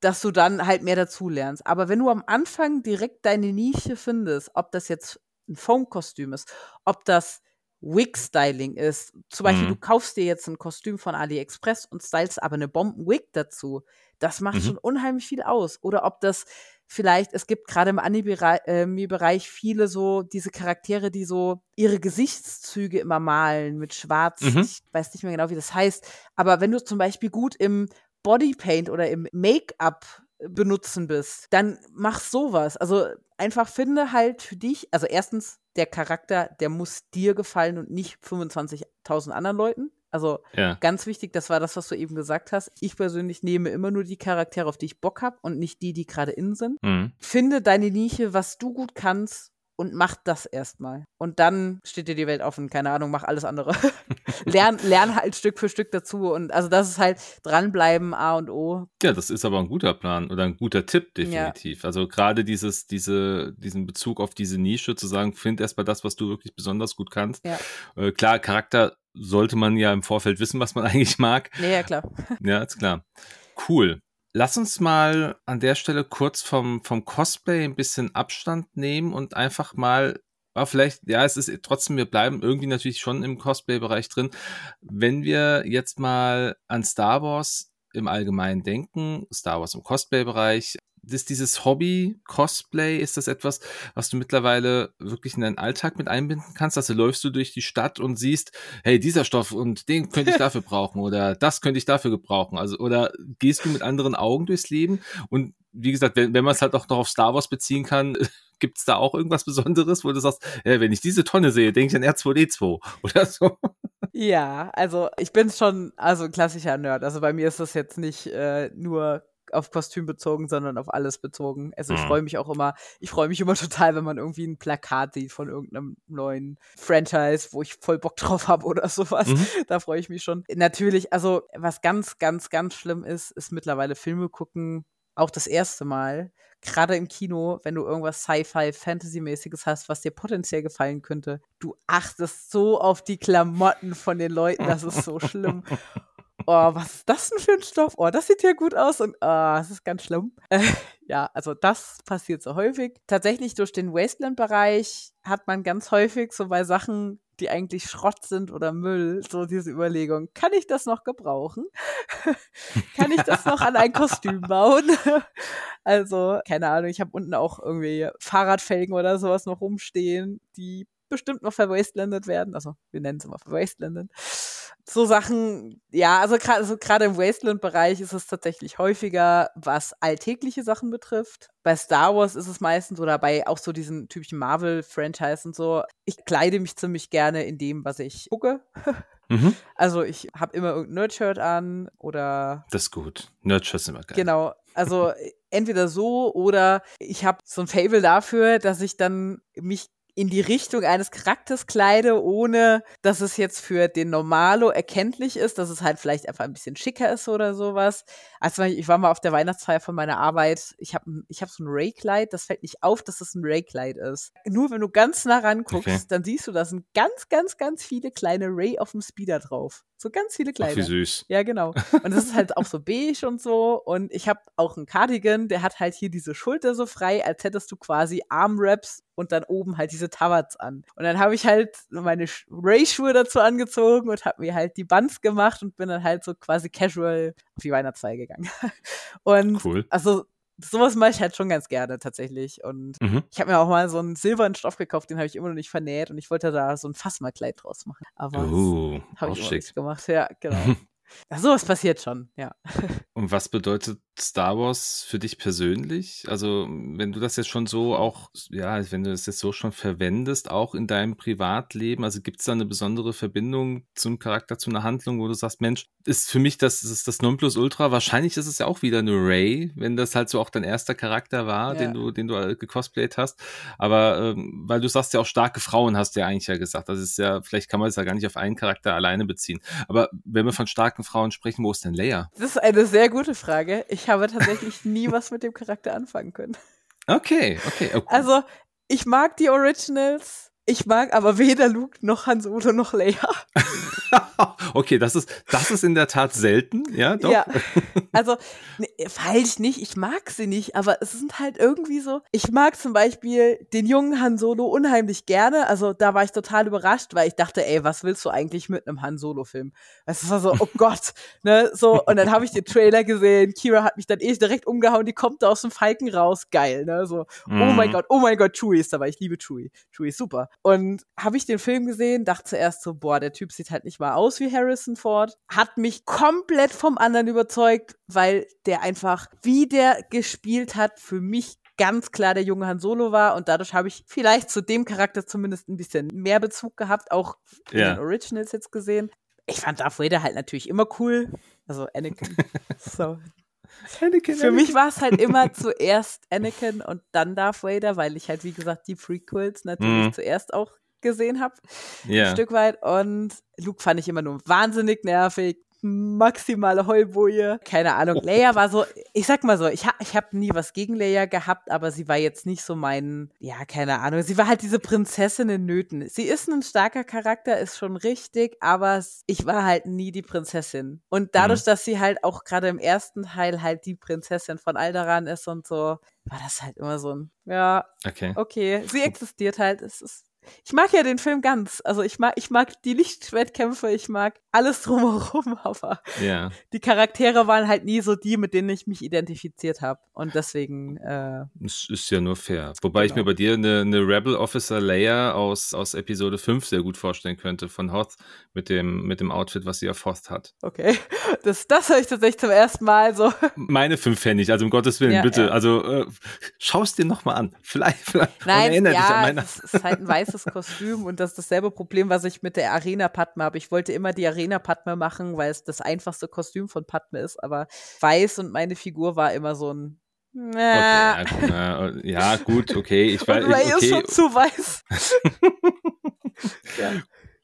dass du dann halt mehr dazulernst. Aber wenn du am Anfang direkt deine Nische findest, ob das jetzt ein Foam-Kostüm ist, ob das Wig-Styling ist. Zum Beispiel, mhm. du kaufst dir jetzt ein Kostüm von AliExpress und stylst aber eine Bomben-Wig dazu. Das macht mhm. schon unheimlich viel aus. Oder ob das vielleicht, es gibt gerade im Anime-Bereich viele so diese Charaktere, die so ihre Gesichtszüge immer malen mit Schwarz. Mhm. Ich weiß nicht mehr genau, wie das heißt. Aber wenn du zum Beispiel gut im Bodypaint oder im Make-up benutzen bist, dann mach sowas. Also einfach finde halt für dich, also erstens, der Charakter, der muss dir gefallen und nicht 25.000 anderen Leuten. Also ja. ganz wichtig, das war das, was du eben gesagt hast. Ich persönlich nehme immer nur die Charaktere, auf die ich Bock habe und nicht die, die gerade in sind. Mhm. Finde deine Nische, was du gut kannst und mach das erstmal. Und dann steht dir die Welt offen, keine Ahnung, mach alles andere. lern, lern halt Stück für Stück dazu. Und also das ist halt dranbleiben, A und O. Ja, das ist aber ein guter Plan oder ein guter Tipp, definitiv. Ja. Also gerade dieses, diese, diesen Bezug auf diese Nische zu sagen, find erstmal das, was du wirklich besonders gut kannst. Ja. Äh, klar, Charakter sollte man ja im Vorfeld wissen, was man eigentlich mag. Ja, ja klar. Ja, ist klar. Cool. Lass uns mal an der Stelle kurz vom, vom Cosplay ein bisschen Abstand nehmen und einfach mal, aber vielleicht, ja, es ist trotzdem, wir bleiben irgendwie natürlich schon im Cosplay-Bereich drin. Wenn wir jetzt mal an Star Wars im Allgemeinen denken, Star Wars im Cosplay-Bereich, ist dieses Hobby Cosplay, ist das etwas, was du mittlerweile wirklich in deinen Alltag mit einbinden kannst? Also läufst du durch die Stadt und siehst, hey, dieser Stoff und den könnte ich dafür brauchen oder das könnte ich dafür gebrauchen. Also, oder gehst du mit anderen Augen durchs Leben? Und wie gesagt, wenn, wenn man es halt auch noch auf Star Wars beziehen kann, gibt es da auch irgendwas Besonderes, wo du sagst, hey, wenn ich diese Tonne sehe, denke ich an R2D2 oder so? Ja, also ich bin schon also ein klassischer Nerd. Also bei mir ist das jetzt nicht äh, nur auf Kostüm bezogen, sondern auf alles bezogen. Also ich mhm. freue mich auch immer, ich freue mich immer total, wenn man irgendwie ein Plakat sieht von irgendeinem neuen Franchise, wo ich voll Bock drauf habe oder sowas. Mhm. Da freue ich mich schon. Natürlich, also was ganz, ganz, ganz schlimm ist, ist mittlerweile Filme gucken, auch das erste Mal, gerade im Kino, wenn du irgendwas Sci-Fi, Fantasy-mäßiges hast, was dir potenziell gefallen könnte, du achtest so auf die Klamotten von den Leuten, das ist so schlimm oh, was ist das denn für ein Stoff? Oh, das sieht ja gut aus und oh, das ist ganz schlimm. Ja, also das passiert so häufig. Tatsächlich durch den Wasteland-Bereich hat man ganz häufig so bei Sachen, die eigentlich Schrott sind oder Müll, so diese Überlegung, kann ich das noch gebrauchen? kann ich das noch an ein Kostüm bauen? also, keine Ahnung, ich habe unten auch irgendwie Fahrradfelgen oder sowas noch rumstehen, die bestimmt noch verwastelandet werden. Also, wir nennen es immer verwastelandet so Sachen, ja, also gerade also im Wasteland-Bereich ist es tatsächlich häufiger, was alltägliche Sachen betrifft. Bei Star Wars ist es meistens oder bei auch so diesen typischen Marvel-Franchise und so. Ich kleide mich ziemlich gerne in dem, was ich gucke. Mhm. Also ich habe immer irgendein Nerdshirt an oder. Das ist gut. Nerdshirts sind immer geil. Genau. Also entweder so oder ich habe so ein Fable dafür, dass ich dann mich in die Richtung eines Charakters kleide, ohne dass es jetzt für den Normalo erkenntlich ist, dass es halt vielleicht einfach ein bisschen schicker ist oder sowas. Also ich war mal auf der Weihnachtsfeier von meiner Arbeit, ich habe ich hab so ein Ray-Kleid, das fällt nicht auf, dass es ein Ray-Kleid ist. Nur wenn du ganz nah ranguckst, okay. dann siehst du, da sind ganz, ganz, ganz viele kleine Ray auf dem Speeder drauf. So ganz viele Kleider. Ach, wie süß. Ja, genau. Und das ist halt auch so beige und so. Und ich habe auch einen Cardigan, der hat halt hier diese Schulter so frei, als hättest du quasi Armwraps und dann oben halt diese Tawards an. Und dann habe ich halt meine Ray-Schuhe dazu angezogen und habe mir halt die Buns gemacht und bin dann halt so quasi casual auf die Weihnachtsfeier gegangen. Und cool. also sowas mache ich halt schon ganz gerne tatsächlich. Und mhm. ich habe mir auch mal so einen silbernen Stoff gekauft, den habe ich immer noch nicht vernäht und ich wollte da so ein Fassmalkleid draus machen. Aber uh, habe ich immer nicht gemacht. Ja, genau. Ja, sowas passiert schon, ja. Und was bedeutet Star Wars für dich persönlich? Also, wenn du das jetzt schon so auch, ja, wenn du das jetzt so schon verwendest, auch in deinem Privatleben, also gibt es da eine besondere Verbindung zum Charakter, zu einer Handlung, wo du sagst, Mensch, ist für mich das, ist das Nonplusultra. Wahrscheinlich ist es ja auch wieder eine Ray, wenn das halt so auch dein erster Charakter war, ja. den du, den du gecosplayt hast. Aber ähm, weil du sagst ja auch starke Frauen, hast du ja eigentlich ja gesagt. Das ist ja, vielleicht kann man es ja gar nicht auf einen Charakter alleine beziehen. Aber wenn wir von starken Frauen sprechen, wo ist denn Leia? Das ist eine sehr gute Frage. Ich habe tatsächlich nie was mit dem Charakter anfangen können. Okay, okay. okay. Also, ich mag die Originals ich mag aber weder Luke noch Han Solo noch Leia. okay, das ist, das ist in der Tat selten, ja, doch. Ja, also, ne, falsch nicht, ich mag sie nicht, aber es sind halt irgendwie so, ich mag zum Beispiel den jungen Han Solo unheimlich gerne, also da war ich total überrascht, weil ich dachte, ey, was willst du eigentlich mit einem Han Solo-Film? Es war so, oh Gott, ne, so, und dann habe ich den Trailer gesehen, Kira hat mich dann eh direkt umgehauen, die kommt da aus dem Falken raus, geil, ne, so, mm. oh mein mhm. Gott, oh mein Gott, Chewie ist dabei, ich liebe Chewie, Chewie ist super. Und habe ich den Film gesehen, dachte zuerst so, boah, der Typ sieht halt nicht mal aus wie Harrison Ford. Hat mich komplett vom anderen überzeugt, weil der einfach, wie der gespielt hat, für mich ganz klar der junge Han Solo war und dadurch habe ich vielleicht zu dem Charakter zumindest ein bisschen mehr Bezug gehabt, auch in ja. den Originals jetzt gesehen. Ich fand Darth Vader halt natürlich immer cool. Also Anakin. so, Anakin, Für Anakin. mich war es halt immer zuerst Anakin und dann Darth Vader, weil ich halt, wie gesagt, die Prequels natürlich mhm. zuerst auch gesehen habe. Yeah. Ein Stück weit. Und Luke fand ich immer nur wahnsinnig nervig. Maximale Heulboje. Keine Ahnung. Leia war so, ich sag mal so, ich, ha, ich habe nie was gegen Leia gehabt, aber sie war jetzt nicht so mein, ja, keine Ahnung. Sie war halt diese Prinzessin in Nöten. Sie ist ein starker Charakter, ist schon richtig, aber ich war halt nie die Prinzessin. Und dadurch, mhm. dass sie halt auch gerade im ersten Teil halt die Prinzessin von Alderan ist und so, war das halt immer so ein, ja, okay. okay. Sie existiert halt. Es ist ich mag ja den Film ganz. Also ich mag, ich mag die Lichtschwertkämpfe, ich mag alles drumherum, aber ja. die Charaktere waren halt nie so die, mit denen ich mich identifiziert habe. Und deswegen. Äh, das ist ja nur fair. Wobei genau. ich mir bei dir eine, eine Rebel Officer Leia aus, aus Episode 5 sehr gut vorstellen könnte, von Hoth, mit dem, mit dem Outfit, was sie auf Hoth hat. Okay. Das, das höre ich tatsächlich zum ersten Mal so. Meine fünf Pfennig, also um Gottes Willen, ja, bitte. Ja. Also äh, schau es dir nochmal an. Vielleicht, vielleicht Nein, ja, es ist halt ein weißes Kostüm und das ist dasselbe Problem, was ich mit der Arena Padme habe. Ich wollte immer die Arena Padme machen, weil es das einfachste Kostüm von Padme ist, aber weiß und meine Figur war immer so ein Okay, ja, ja, gut, okay. Ich weiß, Ray okay. ist schon zu weiß. ja.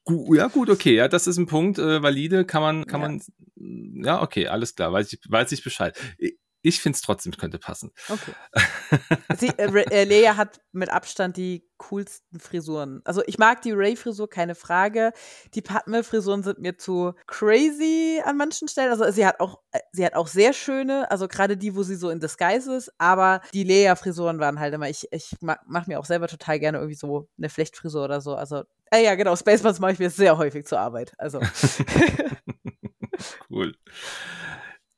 Ja, gut, okay, ja, das ist ein Punkt, äh, valide, kann man, kann ja. man, ja, okay, alles klar, weiß ich, weiß ich Bescheid. Ich finde es trotzdem könnte passen. Okay. Sie, äh, äh, Leia hat mit Abstand die coolsten Frisuren. Also ich mag die Ray-Frisur, keine Frage. Die Padme-Frisuren sind mir zu crazy an manchen Stellen. Also sie hat auch, äh, sie hat auch sehr schöne, also gerade die, wo sie so in Disguise ist, aber die Leia-Frisuren waren halt immer, ich, ich mache mir auch selber total gerne irgendwie so eine Flechtfrisur oder so. Also, äh, ja, genau, Spaceballs mache ich mir sehr häufig zur Arbeit. Also. cool.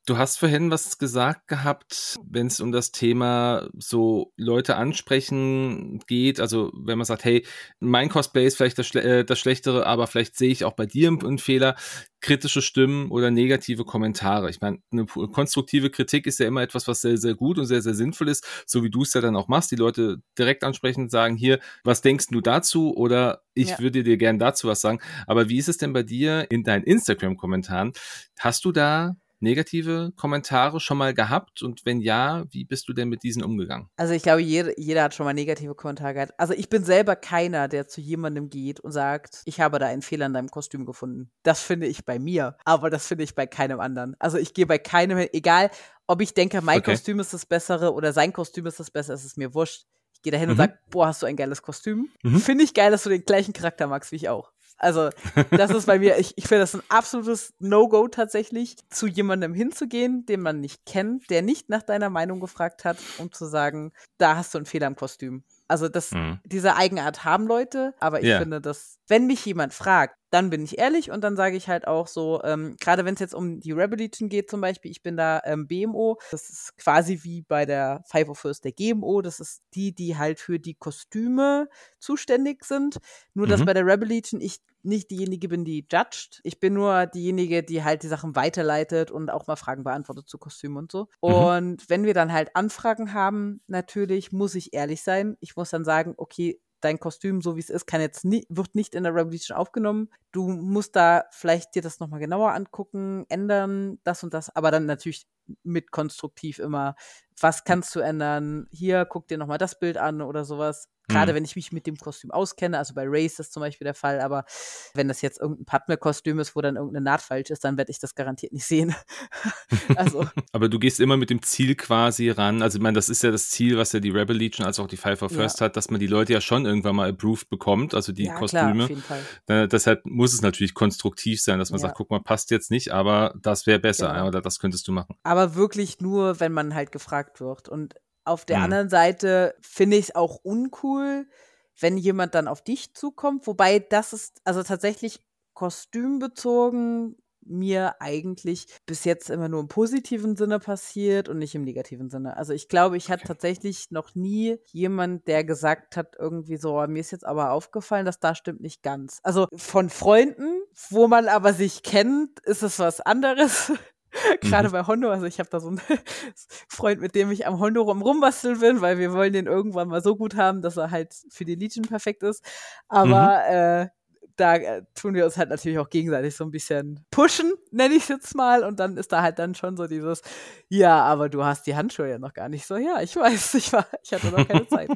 Du hast vorhin was gesagt gehabt, wenn es um das Thema so Leute ansprechen geht. Also wenn man sagt, hey, mein Cosplay ist vielleicht das, Schle äh, das Schlechtere, aber vielleicht sehe ich auch bei dir einen Fehler. Kritische Stimmen oder negative Kommentare. Ich meine, eine konstruktive Kritik ist ja immer etwas, was sehr, sehr gut und sehr, sehr sinnvoll ist, so wie du es ja dann auch machst. Die Leute direkt ansprechen und sagen, hier, was denkst du dazu? Oder ich ja. würde dir gerne dazu was sagen. Aber wie ist es denn bei dir in deinen Instagram-Kommentaren? Hast du da negative Kommentare schon mal gehabt? Und wenn ja, wie bist du denn mit diesen umgegangen? Also ich glaube, jeder, jeder hat schon mal negative Kommentare gehabt. Also ich bin selber keiner, der zu jemandem geht und sagt, ich habe da einen Fehler in deinem Kostüm gefunden. Das finde ich bei mir, aber das finde ich bei keinem anderen. Also ich gehe bei keinem, egal ob ich denke, mein okay. Kostüm ist das Bessere oder sein Kostüm ist das Bessere, ist es mir wurscht. Ich gehe dahin mhm. und sage, boah, hast du ein geiles Kostüm. Mhm. Finde ich geil, dass du den gleichen Charakter magst wie ich auch. Also, das ist bei mir, ich, ich finde das ein absolutes No-Go tatsächlich, zu jemandem hinzugehen, den man nicht kennt, der nicht nach deiner Meinung gefragt hat, um zu sagen, da hast du einen Fehler im Kostüm. Also das, mhm. diese Eigenart haben Leute, aber ich yeah. finde, dass, wenn mich jemand fragt, dann bin ich ehrlich und dann sage ich halt auch so, ähm, gerade wenn es jetzt um die Rebel Legion geht zum Beispiel, ich bin da ähm, BMO, das ist quasi wie bei der Five of First der GMO, das ist die, die halt für die Kostüme zuständig sind. Nur, mhm. dass bei der Rebel Legion ich nicht diejenige bin, die judged. Ich bin nur diejenige, die halt die Sachen weiterleitet und auch mal Fragen beantwortet zu Kostümen und so. Mhm. Und wenn wir dann halt Anfragen haben, natürlich muss ich ehrlich sein. Ich muss dann sagen, okay, dein Kostüm, so wie es ist, kann jetzt nie, wird nicht in der Revolution aufgenommen. Du musst da vielleicht dir das nochmal genauer angucken, ändern, das und das, aber dann natürlich mit konstruktiv immer, was kannst du ändern? Hier, guck dir nochmal das Bild an oder sowas. Gerade mhm. wenn ich mich mit dem Kostüm auskenne, also bei Race ist das zum Beispiel der Fall, aber wenn das jetzt irgendein Padme-Kostüm ist, wo dann irgendeine Naht falsch ist, dann werde ich das garantiert nicht sehen. also. aber du gehst immer mit dem Ziel quasi ran. Also, ich meine, das ist ja das Ziel, was ja die Rebel Legion als auch die Five of First ja. hat, dass man die Leute ja schon irgendwann mal approved bekommt, also die ja, Kostüme. Klar, auf jeden Fall. Äh, deshalb muss es natürlich konstruktiv sein, dass man ja. sagt, guck mal, passt jetzt nicht, aber das wäre besser genau. oder das könntest du machen. Aber wirklich nur, wenn man halt gefragt wird. Und auf der mhm. anderen Seite finde ich es auch uncool, wenn jemand dann auf dich zukommt. Wobei das ist also tatsächlich kostümbezogen mir eigentlich bis jetzt immer nur im positiven Sinne passiert und nicht im negativen Sinne. Also ich glaube, ich hatte tatsächlich noch nie jemand, der gesagt hat, irgendwie so, oh, mir ist jetzt aber aufgefallen, dass da stimmt nicht ganz. Also von Freunden, wo man aber sich kennt, ist es was anderes. Gerade mhm. bei Hondo, also ich habe da so einen Freund, mit dem ich am Hondo rum rumbasteln bin, weil wir wollen den irgendwann mal so gut haben, dass er halt für die Legion perfekt ist. Aber mhm. äh, da äh, tun wir uns halt natürlich auch gegenseitig so ein bisschen pushen, nenne ich es jetzt mal. Und dann ist da halt dann schon so dieses, ja, aber du hast die Handschuhe ja noch gar nicht so. Ja, ich weiß, ich war, ich hatte noch keine Zeit.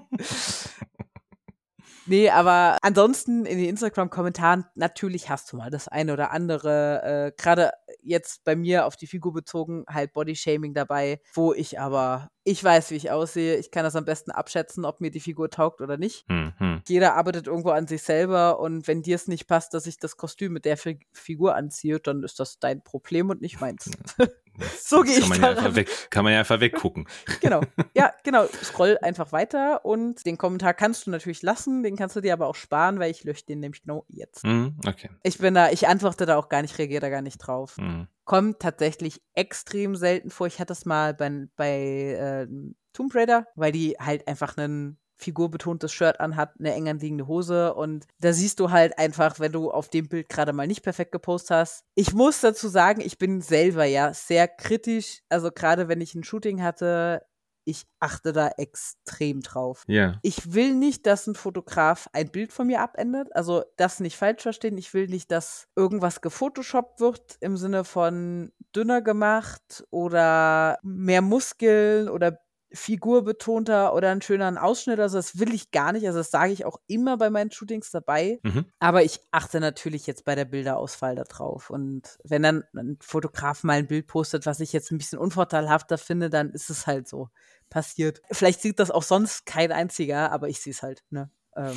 Nee, aber ansonsten in den Instagram-Kommentaren, natürlich hast du mal das eine oder andere, äh, gerade jetzt bei mir auf die Figur bezogen halt Bodyshaming dabei, wo ich aber ich weiß, wie ich aussehe. Ich kann das am besten abschätzen, ob mir die Figur taugt oder nicht. Mhm. Jeder arbeitet irgendwo an sich selber und wenn dir es nicht passt, dass ich das Kostüm mit der Figur anziehe, dann ist das dein Problem und nicht meins. so gehe ich kann man, ja weg, kann man ja einfach weggucken. genau. Ja, genau. Scroll einfach weiter und den Kommentar kannst du natürlich lassen, den kannst du dir aber auch sparen, weil ich lösche den nämlich genau jetzt. Mhm, okay. Ich bin da, ich antworte da auch gar nicht, reagiere da gar nicht drauf. Mhm kommt tatsächlich extrem selten vor. Ich hatte es mal bei, bei äh, Tomb Raider, weil die halt einfach ein figurbetontes Shirt anhat, eine eng anliegende Hose und da siehst du halt einfach, wenn du auf dem Bild gerade mal nicht perfekt gepostet hast. Ich muss dazu sagen, ich bin selber ja sehr kritisch, also gerade wenn ich ein Shooting hatte, ich achte da extrem drauf. Ja. Ich will nicht, dass ein Fotograf ein Bild von mir abändert. Also das nicht falsch verstehen. Ich will nicht, dass irgendwas gefotoshoppt wird im Sinne von dünner gemacht oder mehr Muskeln oder figurbetonter oder einen schöneren Ausschnitt. Also das will ich gar nicht. Also das sage ich auch immer bei meinen Shootings dabei. Mhm. Aber ich achte natürlich jetzt bei der Bilderauswahl darauf. Und wenn dann ein Fotograf mal ein Bild postet, was ich jetzt ein bisschen unvorteilhafter finde, dann ist es halt so passiert. Vielleicht sieht das auch sonst kein einziger, aber ich sehe es halt. Ne? Ähm,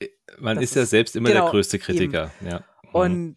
äh, Man ist ja selbst immer genau, der größte Kritiker. Ja. Mhm. Und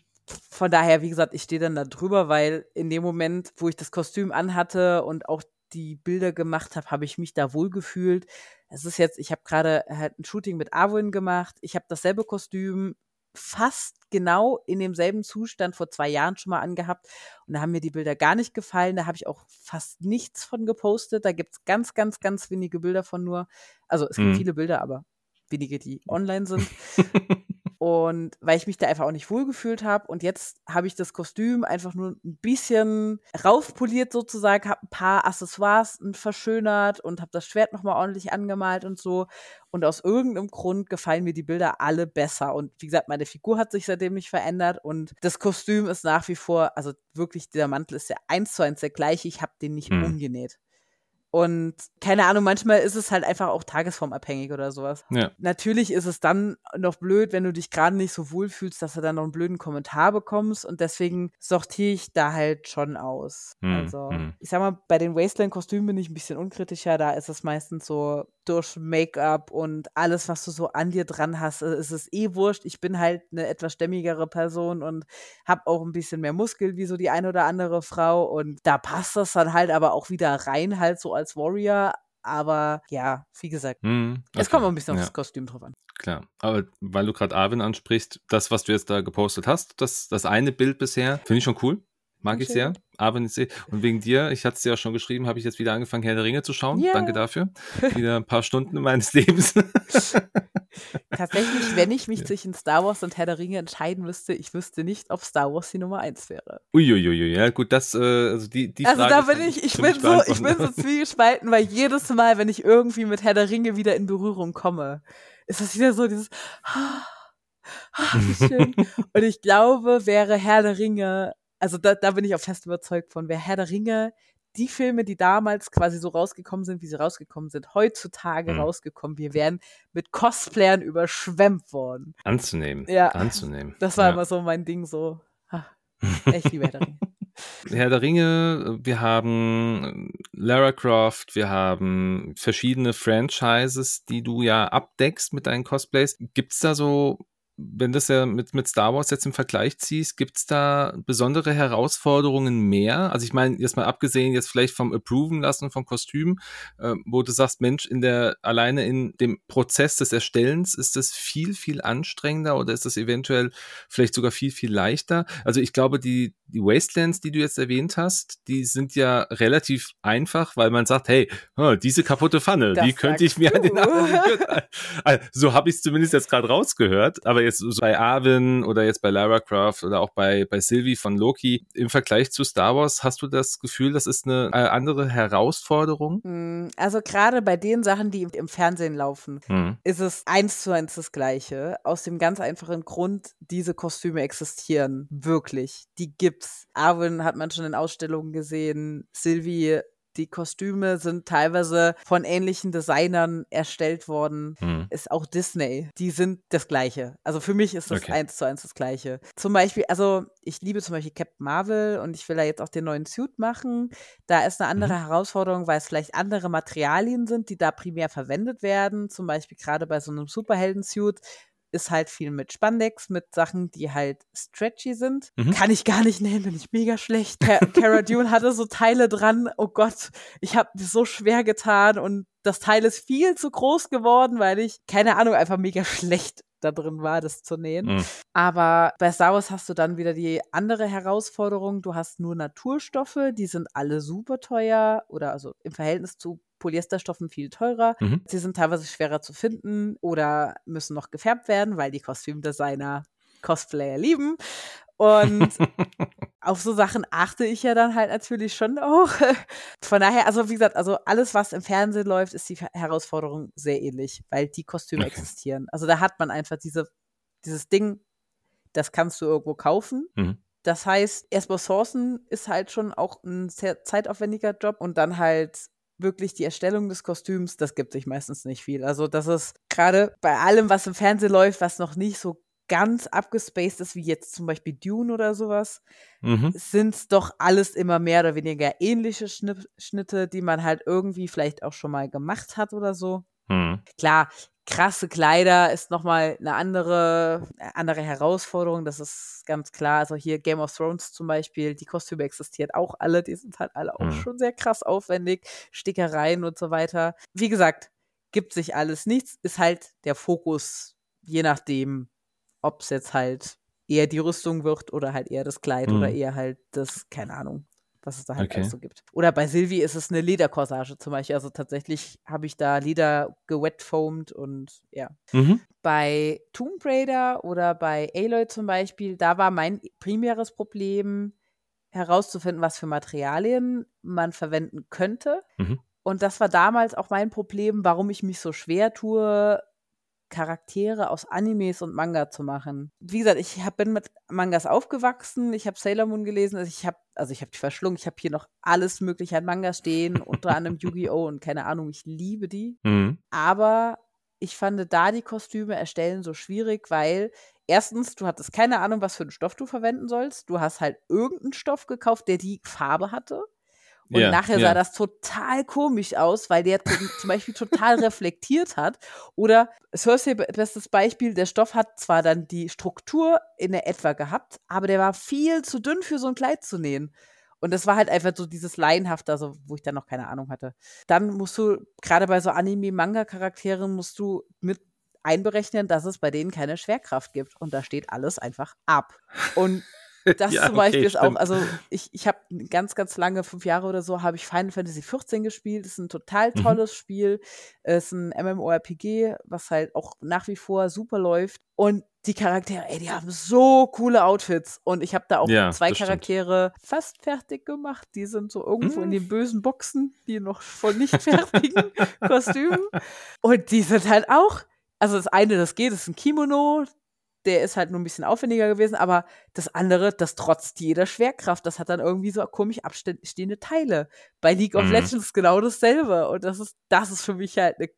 von daher, wie gesagt, ich stehe dann da drüber, weil in dem Moment, wo ich das Kostüm anhatte und auch die Bilder gemacht habe, habe ich mich da wohl gefühlt. Es ist jetzt, ich habe gerade halt ein Shooting mit Arwen gemacht. Ich habe dasselbe Kostüm fast genau in demselben Zustand vor zwei Jahren schon mal angehabt. Und da haben mir die Bilder gar nicht gefallen. Da habe ich auch fast nichts von gepostet. Da gibt es ganz, ganz, ganz wenige Bilder von nur. Also es gibt mhm. viele Bilder, aber wenige, die online sind. Und weil ich mich da einfach auch nicht wohlgefühlt habe. Und jetzt habe ich das Kostüm einfach nur ein bisschen raufpoliert sozusagen, habe ein paar Accessoires verschönert und habe das Schwert nochmal ordentlich angemalt und so. Und aus irgendeinem Grund gefallen mir die Bilder alle besser. Und wie gesagt, meine Figur hat sich seitdem nicht verändert. Und das Kostüm ist nach wie vor, also wirklich, dieser Mantel ist ja eins zu eins der gleiche. Ich habe den nicht hm. umgenäht. Und keine Ahnung, manchmal ist es halt einfach auch tagesformabhängig oder sowas. Ja. Natürlich ist es dann noch blöd, wenn du dich gerade nicht so wohl fühlst, dass du dann noch einen blöden Kommentar bekommst. Und deswegen sortiere ich da halt schon aus. Hm, also, hm. ich sag mal, bei den Wasteland-Kostümen bin ich ein bisschen unkritischer. Da ist es meistens so durch Make-up und alles, was du so an dir dran hast, äh, ist es eh wurscht. Ich bin halt eine etwas stämmigere Person und habe auch ein bisschen mehr Muskel wie so die eine oder andere Frau. Und da passt das dann halt aber auch wieder rein, halt so als Warrior. Aber ja, wie gesagt, hm, okay. es kommt auch ein bisschen ja. aufs Kostüm drauf an. Klar, aber weil du gerade Arvin ansprichst, das, was du jetzt da gepostet hast, das, das eine Bild bisher, finde ich schon cool. Mag ich sehr. Aber nicht sehr. Und wegen dir, ich hatte es dir ja schon geschrieben, habe ich jetzt wieder angefangen, Herr der Ringe zu schauen. Yeah. Danke dafür. Wieder ein paar Stunden meines Lebens. Tatsächlich, wenn ich mich ja. zwischen Star Wars und Herr der Ringe entscheiden müsste, ich wüsste nicht, ob Star Wars die Nummer eins wäre. Uiuiui, ja gut, das, äh, also die, die Also da bin ich, ich bin so, ich bin so zwiegespalten, weil jedes Mal, wenn ich irgendwie mit Herr der Ringe wieder in Berührung komme, ist das wieder so dieses, ah, ah, wie schön. und ich glaube, wäre Herr der Ringe also da, da bin ich auch fest überzeugt von, wer Herr der Ringe, die Filme, die damals quasi so rausgekommen sind, wie sie rausgekommen sind, heutzutage mhm. rausgekommen, wir wären mit Cosplayern überschwemmt worden. Anzunehmen. Ja. Anzunehmen. Das war ja. immer so mein Ding, so. Ha, echt liebe Herr der Ringe. Herr der Ringe, wir haben Lara Croft, wir haben verschiedene Franchises, die du ja abdeckst mit deinen Cosplays. Gibt es da so wenn das ja mit, mit Star Wars jetzt im Vergleich ziehst, gibt es da besondere Herausforderungen mehr? Also ich meine, jetzt mal abgesehen jetzt vielleicht vom Approven lassen vom Kostüm, äh, wo du sagst, Mensch, in der, alleine in dem Prozess des Erstellens ist das viel, viel anstrengender oder ist das eventuell vielleicht sogar viel, viel leichter? Also ich glaube, die, die Wastelands, die du jetzt erwähnt hast, die sind ja relativ einfach, weil man sagt, hey, diese kaputte Pfanne, das die könnte ich mir an den also, So habe ich es zumindest jetzt gerade rausgehört, aber jetzt so bei Arvin oder jetzt bei Lara Croft oder auch bei, bei Sylvie von Loki, im Vergleich zu Star Wars, hast du das Gefühl, das ist eine äh, andere Herausforderung? Hm, also gerade bei den Sachen, die im Fernsehen laufen, hm. ist es eins zu eins das Gleiche. Aus dem ganz einfachen Grund, diese Kostüme existieren wirklich. Die gibt's. Arvin hat man schon in Ausstellungen gesehen. Sylvie die Kostüme sind teilweise von ähnlichen Designern erstellt worden. Hm. Ist auch Disney. Die sind das Gleiche. Also für mich ist das okay. eins zu eins das Gleiche. Zum Beispiel, also ich liebe zum Beispiel Captain Marvel und ich will da jetzt auch den neuen Suit machen. Da ist eine andere mhm. Herausforderung, weil es vielleicht andere Materialien sind, die da primär verwendet werden. Zum Beispiel gerade bei so einem Superhelden-Suit ist halt viel mit Spandex, mit Sachen, die halt stretchy sind. Mhm. Kann ich gar nicht nennen, bin ich mega schlecht. Cara Dune hatte so Teile dran. Oh Gott, ich habe mir so schwer getan und das Teil ist viel zu groß geworden, weil ich, keine Ahnung, einfach mega schlecht da drin war, das zu nähen. Mhm. Aber bei Star Wars hast du dann wieder die andere Herausforderung. Du hast nur Naturstoffe, die sind alle super teuer oder also im Verhältnis zu Polyesterstoffen viel teurer. Mhm. Sie sind teilweise schwerer zu finden oder müssen noch gefärbt werden, weil die Kostümdesigner Cosplayer lieben. Und auf so Sachen achte ich ja dann halt natürlich schon auch. Von daher, also wie gesagt, also alles, was im Fernsehen läuft, ist die Herausforderung sehr ähnlich, weil die Kostüme okay. existieren. Also da hat man einfach diese, dieses Ding, das kannst du irgendwo kaufen. Mhm. Das heißt, erstmal sourcen ist halt schon auch ein sehr zeitaufwendiger Job und dann halt wirklich die Erstellung des Kostüms, das gibt sich meistens nicht viel. Also das ist gerade bei allem, was im Fernsehen läuft, was noch nicht so ganz abgespaced ist, wie jetzt zum Beispiel Dune oder sowas, mhm. sind es doch alles immer mehr oder weniger ähnliche Schnitte, die man halt irgendwie vielleicht auch schon mal gemacht hat oder so. Mhm. Klar, krasse Kleider ist nochmal eine andere, andere Herausforderung, das ist ganz klar. Also hier Game of Thrones zum Beispiel, die Kostüme existieren auch alle, die sind halt alle auch mhm. schon sehr krass aufwendig, Stickereien und so weiter. Wie gesagt, gibt sich alles nichts, ist halt der Fokus, je nachdem, ob es jetzt halt eher die Rüstung wird oder halt eher das Kleid mhm. oder eher halt das, keine Ahnung, was es da halt okay. so gibt. Oder bei Sylvie ist es eine Lederkorsage zum Beispiel. Also tatsächlich habe ich da Leder gewetfoamed und ja. Mhm. Bei Tomb Raider oder bei Aloy zum Beispiel, da war mein primäres Problem herauszufinden, was für Materialien man verwenden könnte. Mhm. Und das war damals auch mein Problem, warum ich mich so schwer tue, Charaktere aus Animes und Manga zu machen. Wie gesagt, ich hab, bin mit Mangas aufgewachsen, ich habe Sailor Moon gelesen, also ich habe also ich habe die verschlungen, ich habe hier noch alles mögliche an Manga stehen, unter anderem Yu-Gi-Oh! und keine Ahnung, ich liebe die. Mhm. Aber ich fand da die Kostüme erstellen so schwierig, weil erstens, du hattest keine Ahnung, was für einen Stoff du verwenden sollst. Du hast halt irgendeinen Stoff gekauft, der die Farbe hatte. Und yeah, nachher sah yeah. das total komisch aus, weil der zum Beispiel total reflektiert hat. Oder Cersei, bestes Beispiel, der Stoff hat zwar dann die Struktur in der etwa gehabt, aber der war viel zu dünn für so ein Kleid zu nähen. Und das war halt einfach so dieses Laienhafte, also wo ich dann noch keine Ahnung hatte. Dann musst du, gerade bei so Anime-Manga-Charakteren, musst du mit einberechnen, dass es bei denen keine Schwerkraft gibt. Und da steht alles einfach ab. Und Das ja, zum Beispiel okay, ist auch, also ich, ich habe ganz, ganz lange, fünf Jahre oder so, habe ich Final Fantasy 14 gespielt. Das ist ein total mhm. tolles mhm. Spiel. Es ist ein MMORPG, was halt auch nach wie vor super läuft. Und die Charaktere, ey, die haben so coole Outfits. Und ich habe da auch ja, zwei Charaktere stimmt. fast fertig gemacht. Die sind so irgendwo mhm. in den bösen Boxen, die noch voll nicht fertigen Kostümen. Und die sind halt auch also das eine, das geht, ist ein Kimono, der ist halt nur ein bisschen aufwendiger gewesen, aber das andere, das trotzt jeder Schwerkraft. Das hat dann irgendwie so komisch abstehende Teile. Bei League of mhm. Legends genau dasselbe. Und das ist, das ist für mich halt eine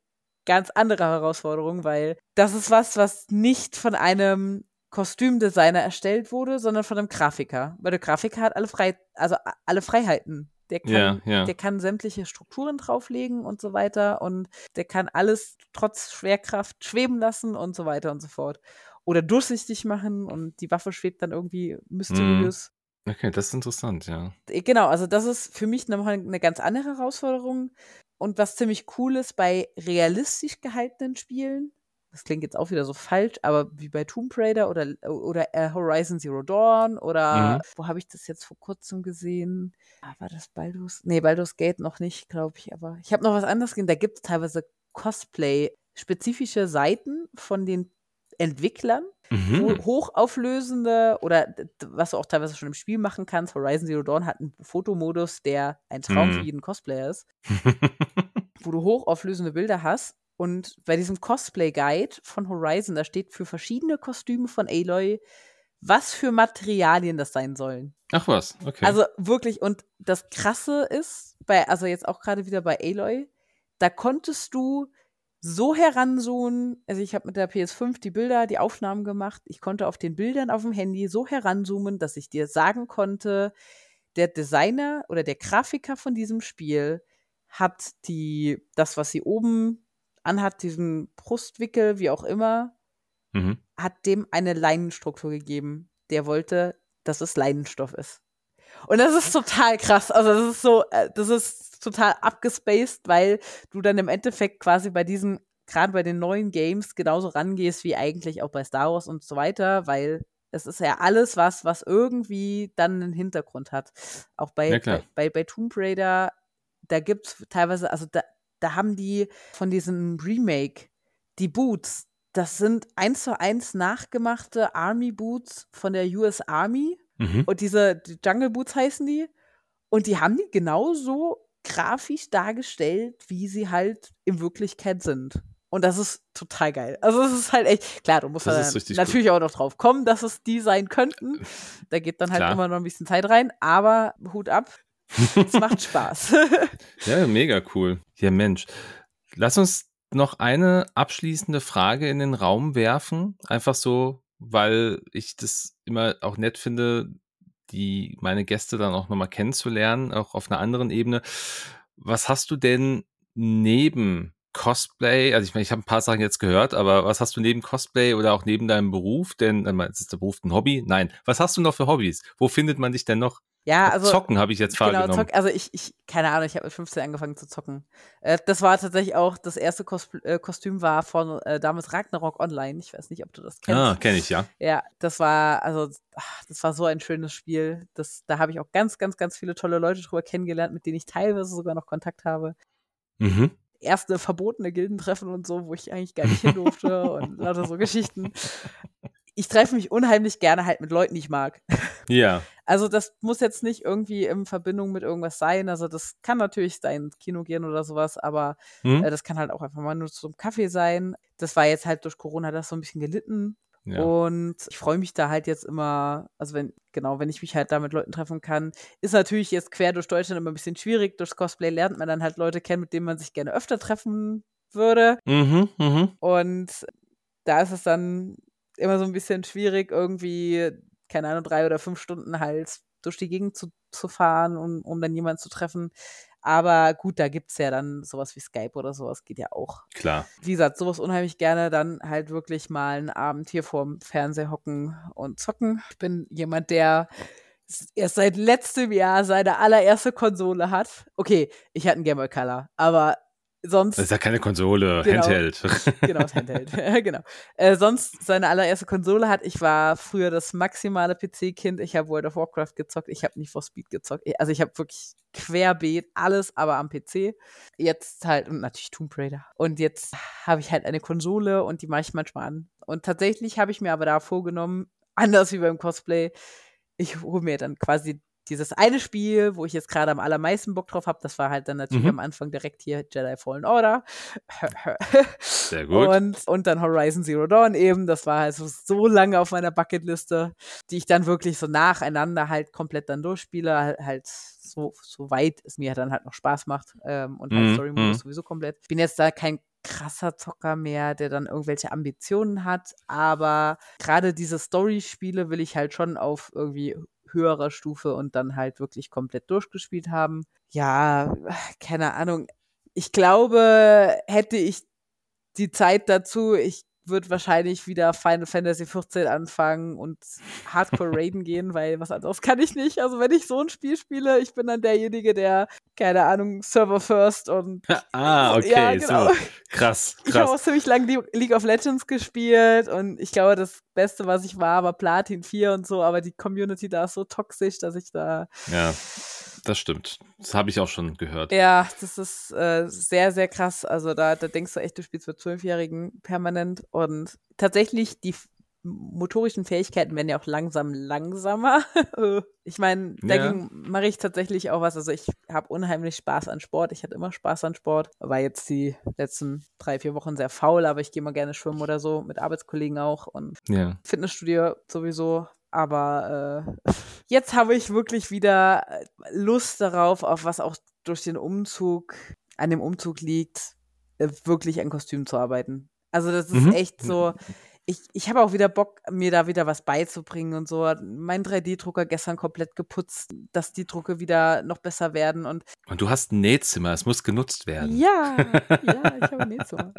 ganz andere Herausforderung, weil das ist was, was nicht von einem Kostümdesigner erstellt wurde, sondern von einem Grafiker. Weil der Grafiker hat alle frei, also alle Freiheiten. Der kann, ja, ja. der kann sämtliche Strukturen drauflegen und so weiter und der kann alles trotz Schwerkraft schweben lassen und so weiter und so fort oder durchsichtig machen und die Waffe schwebt dann irgendwie mysteriös. Mm. Okay, das ist interessant, ja. Äh, genau, also das ist für mich nochmal eine ganz andere Herausforderung. Und was ziemlich cool ist bei realistisch gehaltenen Spielen, das klingt jetzt auch wieder so falsch, aber wie bei Tomb Raider oder, oder äh, Horizon Zero Dawn oder mhm. wo habe ich das jetzt vor kurzem gesehen? Ah, war das Baldur's? Nee, Baldur's Gate noch nicht, glaube ich, aber ich habe noch was anderes gesehen. Da gibt es teilweise Cosplay-spezifische Seiten von den Entwicklern, mhm. hochauflösende oder was du auch teilweise schon im Spiel machen kannst. Horizon Zero Dawn hat einen Fotomodus, der ein Traum mhm. für jeden Cosplayer ist, wo du hochauflösende Bilder hast. Und bei diesem Cosplay Guide von Horizon, da steht für verschiedene Kostüme von Aloy, was für Materialien das sein sollen. Ach was, okay. Also wirklich, und das Krasse ist, bei, also jetzt auch gerade wieder bei Aloy, da konntest du so heranzoomen, also ich habe mit der PS5 die Bilder, die Aufnahmen gemacht, ich konnte auf den Bildern auf dem Handy so heranzoomen, dass ich dir sagen konnte, der Designer oder der Grafiker von diesem Spiel hat die, das, was sie oben anhat, diesen Brustwickel, wie auch immer, mhm. hat dem eine Leinenstruktur gegeben. Der wollte, dass es Leinenstoff ist. Und das ist total krass. Also das ist so, äh, das ist total abgespaced, weil du dann im Endeffekt quasi bei diesen, gerade bei den neuen Games, genauso rangehst wie eigentlich auch bei Star Wars und so weiter, weil es ist ja alles was, was irgendwie dann einen Hintergrund hat. Auch bei, ja, bei, bei, bei Tomb Raider, da gibt's teilweise, also da, da haben die von diesem Remake die Boots, das sind eins zu eins nachgemachte Army Boots von der US Army. Mhm. Und diese die Jungle Boots heißen die. Und die haben die genauso grafisch dargestellt, wie sie halt in Wirklichkeit sind. Und das ist total geil. Also es ist halt echt, klar, du musst natürlich gut. auch noch drauf kommen, dass es die sein könnten. Da geht dann halt klar. immer noch ein bisschen Zeit rein, aber Hut ab. Es macht Spaß. ja, mega cool. Ja, Mensch. Lass uns noch eine abschließende Frage in den Raum werfen. Einfach so, weil ich das immer auch nett finde, die meine Gäste dann auch nochmal kennenzulernen, auch auf einer anderen Ebene. Was hast du denn neben Cosplay, also ich meine, ich habe ein paar Sachen jetzt gehört, aber was hast du neben Cosplay oder auch neben deinem Beruf? Denn ist der Beruf ein Hobby? Nein. Was hast du noch für Hobbys? Wo findet man dich denn noch? Ja, also zocken habe ich jetzt genau, wahrgenommen. Zock, also ich, ich, keine Ahnung, ich habe mit 15 angefangen zu zocken. Äh, das war tatsächlich auch das erste Kos äh, Kostüm war von äh, damals Ragnarok Online. Ich weiß nicht, ob du das kennst. Ah, kenne ich ja. Ja, das war also ach, das war so ein schönes Spiel. Das, da habe ich auch ganz, ganz, ganz viele tolle Leute drüber kennengelernt, mit denen ich teilweise sogar noch Kontakt habe. Mhm erste verbotene Gildentreffen und so, wo ich eigentlich gar nicht hin durfte und lauter so Geschichten ich treffe mich unheimlich gerne halt mit Leuten, die ich mag. Ja. Also das muss jetzt nicht irgendwie in Verbindung mit irgendwas sein. Also das kann natürlich sein, Kino gehen oder sowas, aber hm? äh, das kann halt auch einfach mal nur zum Kaffee sein. Das war jetzt halt durch Corona das so ein bisschen gelitten. Ja. Und ich freue mich da halt jetzt immer, also wenn, genau, wenn ich mich halt da mit Leuten treffen kann, ist natürlich jetzt quer durch Deutschland immer ein bisschen schwierig. Durchs Cosplay lernt man dann halt Leute kennen, mit denen man sich gerne öfter treffen würde. Mhm, mh. Und da ist es dann immer so ein bisschen schwierig, irgendwie, keine Ahnung, drei oder fünf Stunden halt durch die Gegend zu, zu fahren, um, um dann jemanden zu treffen. Aber gut, da gibt es ja dann sowas wie Skype oder sowas, geht ja auch. Klar. Wie gesagt, sowas unheimlich gerne, dann halt wirklich mal einen Abend hier vorm Fernseher hocken und zocken. Ich bin jemand, der erst seit letztem Jahr seine allererste Konsole hat. Okay, ich hatte einen Game Boy Color, aber sonst. Das ist ja keine Konsole, genau, Handheld. Genau, Handheld. genau. Äh, sonst seine allererste Konsole hat. Ich war früher das maximale PC-Kind. Ich habe World of Warcraft gezockt. Ich habe nicht for Speed gezockt. Also ich habe wirklich querbeet alles, aber am PC. Jetzt halt, und natürlich Tomb Raider. Und jetzt habe ich halt eine Konsole und die mache ich manchmal an. Und tatsächlich habe ich mir aber da vorgenommen, anders wie beim Cosplay, ich hole mir dann quasi dieses eine Spiel, wo ich jetzt gerade am allermeisten Bock drauf habe, das war halt dann natürlich mhm. am Anfang direkt hier Jedi Fallen Order. Sehr gut. Und, und dann Horizon Zero Dawn eben. Das war halt so, lange auf meiner Bucketliste, die ich dann wirklich so nacheinander halt komplett dann durchspiele. Halt, so, so weit es mir dann halt noch Spaß macht. Ähm, und halt mhm. Story-Modus mhm. sowieso komplett. Bin jetzt da kein krasser Zocker mehr, der dann irgendwelche Ambitionen hat, aber gerade diese Story-Spiele will ich halt schon auf irgendwie höherer Stufe und dann halt wirklich komplett durchgespielt haben. Ja, keine Ahnung. Ich glaube, hätte ich die Zeit dazu, ich würde wahrscheinlich wieder Final Fantasy 14 anfangen und Hardcore Raiden gehen, weil was anderes kann ich nicht. Also wenn ich so ein Spiel spiele, ich bin dann derjenige, der, keine Ahnung, Server First und Ah, okay, ja, genau. so. Krass, krass. Ich habe auch ziemlich lange League of Legends gespielt und ich glaube, das Beste, was ich war, war Platin 4 und so, aber die Community da ist so toxisch, dass ich da Ja das stimmt. Das habe ich auch schon gehört. Ja, das ist äh, sehr, sehr krass. Also da, da denkst du echt, du spielst für Zwölfjährigen permanent. Und tatsächlich, die motorischen Fähigkeiten werden ja auch langsam langsamer. ich meine, dagegen ja. mache ich tatsächlich auch was. Also ich habe unheimlich Spaß an Sport. Ich hatte immer Spaß an Sport. War jetzt die letzten drei, vier Wochen sehr faul, aber ich gehe mal gerne schwimmen oder so, mit Arbeitskollegen auch. Und ja. Fitnessstudio sowieso Aber äh, jetzt habe ich wirklich wieder Lust darauf, auf was auch durch den Umzug, an dem Umzug liegt, äh, wirklich ein Kostüm zu arbeiten. Also das ist mhm. echt so. Ich, ich habe auch wieder Bock, mir da wieder was beizubringen und so. Mein 3D-Drucker gestern komplett geputzt, dass die Drucke wieder noch besser werden. Und, und du hast ein Nähzimmer, es muss genutzt werden. Ja, ja, ich habe ein Nähzimmer.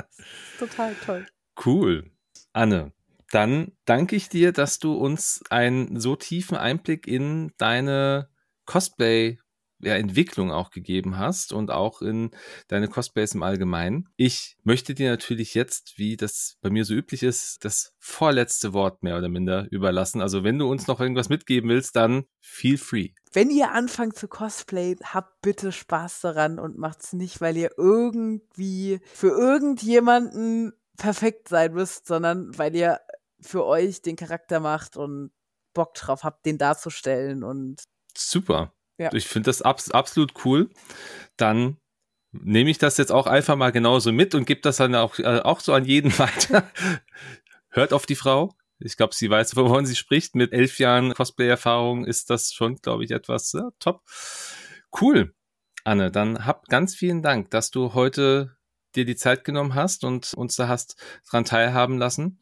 total toll. Cool. Anne, dann danke ich dir, dass du uns einen so tiefen Einblick in deine Cosplay ja, Entwicklung auch gegeben hast und auch in deine Cosplays im Allgemeinen. Ich möchte dir natürlich jetzt, wie das bei mir so üblich ist, das vorletzte Wort mehr oder minder überlassen. Also wenn du uns noch irgendwas mitgeben willst, dann feel free. Wenn ihr anfangt zu cosplayen, habt bitte Spaß daran und macht's nicht, weil ihr irgendwie für irgendjemanden perfekt sein müsst, sondern weil ihr für euch den Charakter macht und Bock drauf habt, den darzustellen und Super. Ja. Ich finde das abs absolut cool. Dann nehme ich das jetzt auch einfach mal genauso mit und gebe das dann auch, äh, auch so an jeden weiter. Hört auf die Frau. Ich glaube, sie weiß, wovon sie spricht. Mit elf Jahren Cosplay-Erfahrung ist das schon, glaube ich, etwas ja, top. Cool. Anne, dann hab ganz vielen Dank, dass du heute dir die Zeit genommen hast und uns da hast dran teilhaben lassen.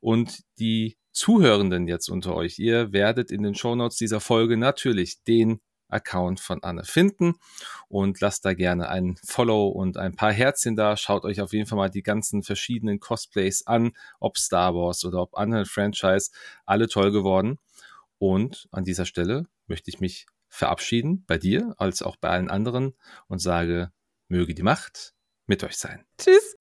Und die Zuhörenden jetzt unter euch, ihr werdet in den Shownotes dieser Folge natürlich den Account von Anne finden und lasst da gerne ein Follow und ein paar Herzchen da. Schaut euch auf jeden Fall mal die ganzen verschiedenen Cosplays an, ob Star Wars oder ob andere Franchise, alle toll geworden. Und an dieser Stelle möchte ich mich verabschieden bei dir als auch bei allen anderen und sage, möge die Macht mit euch sein. Tschüss.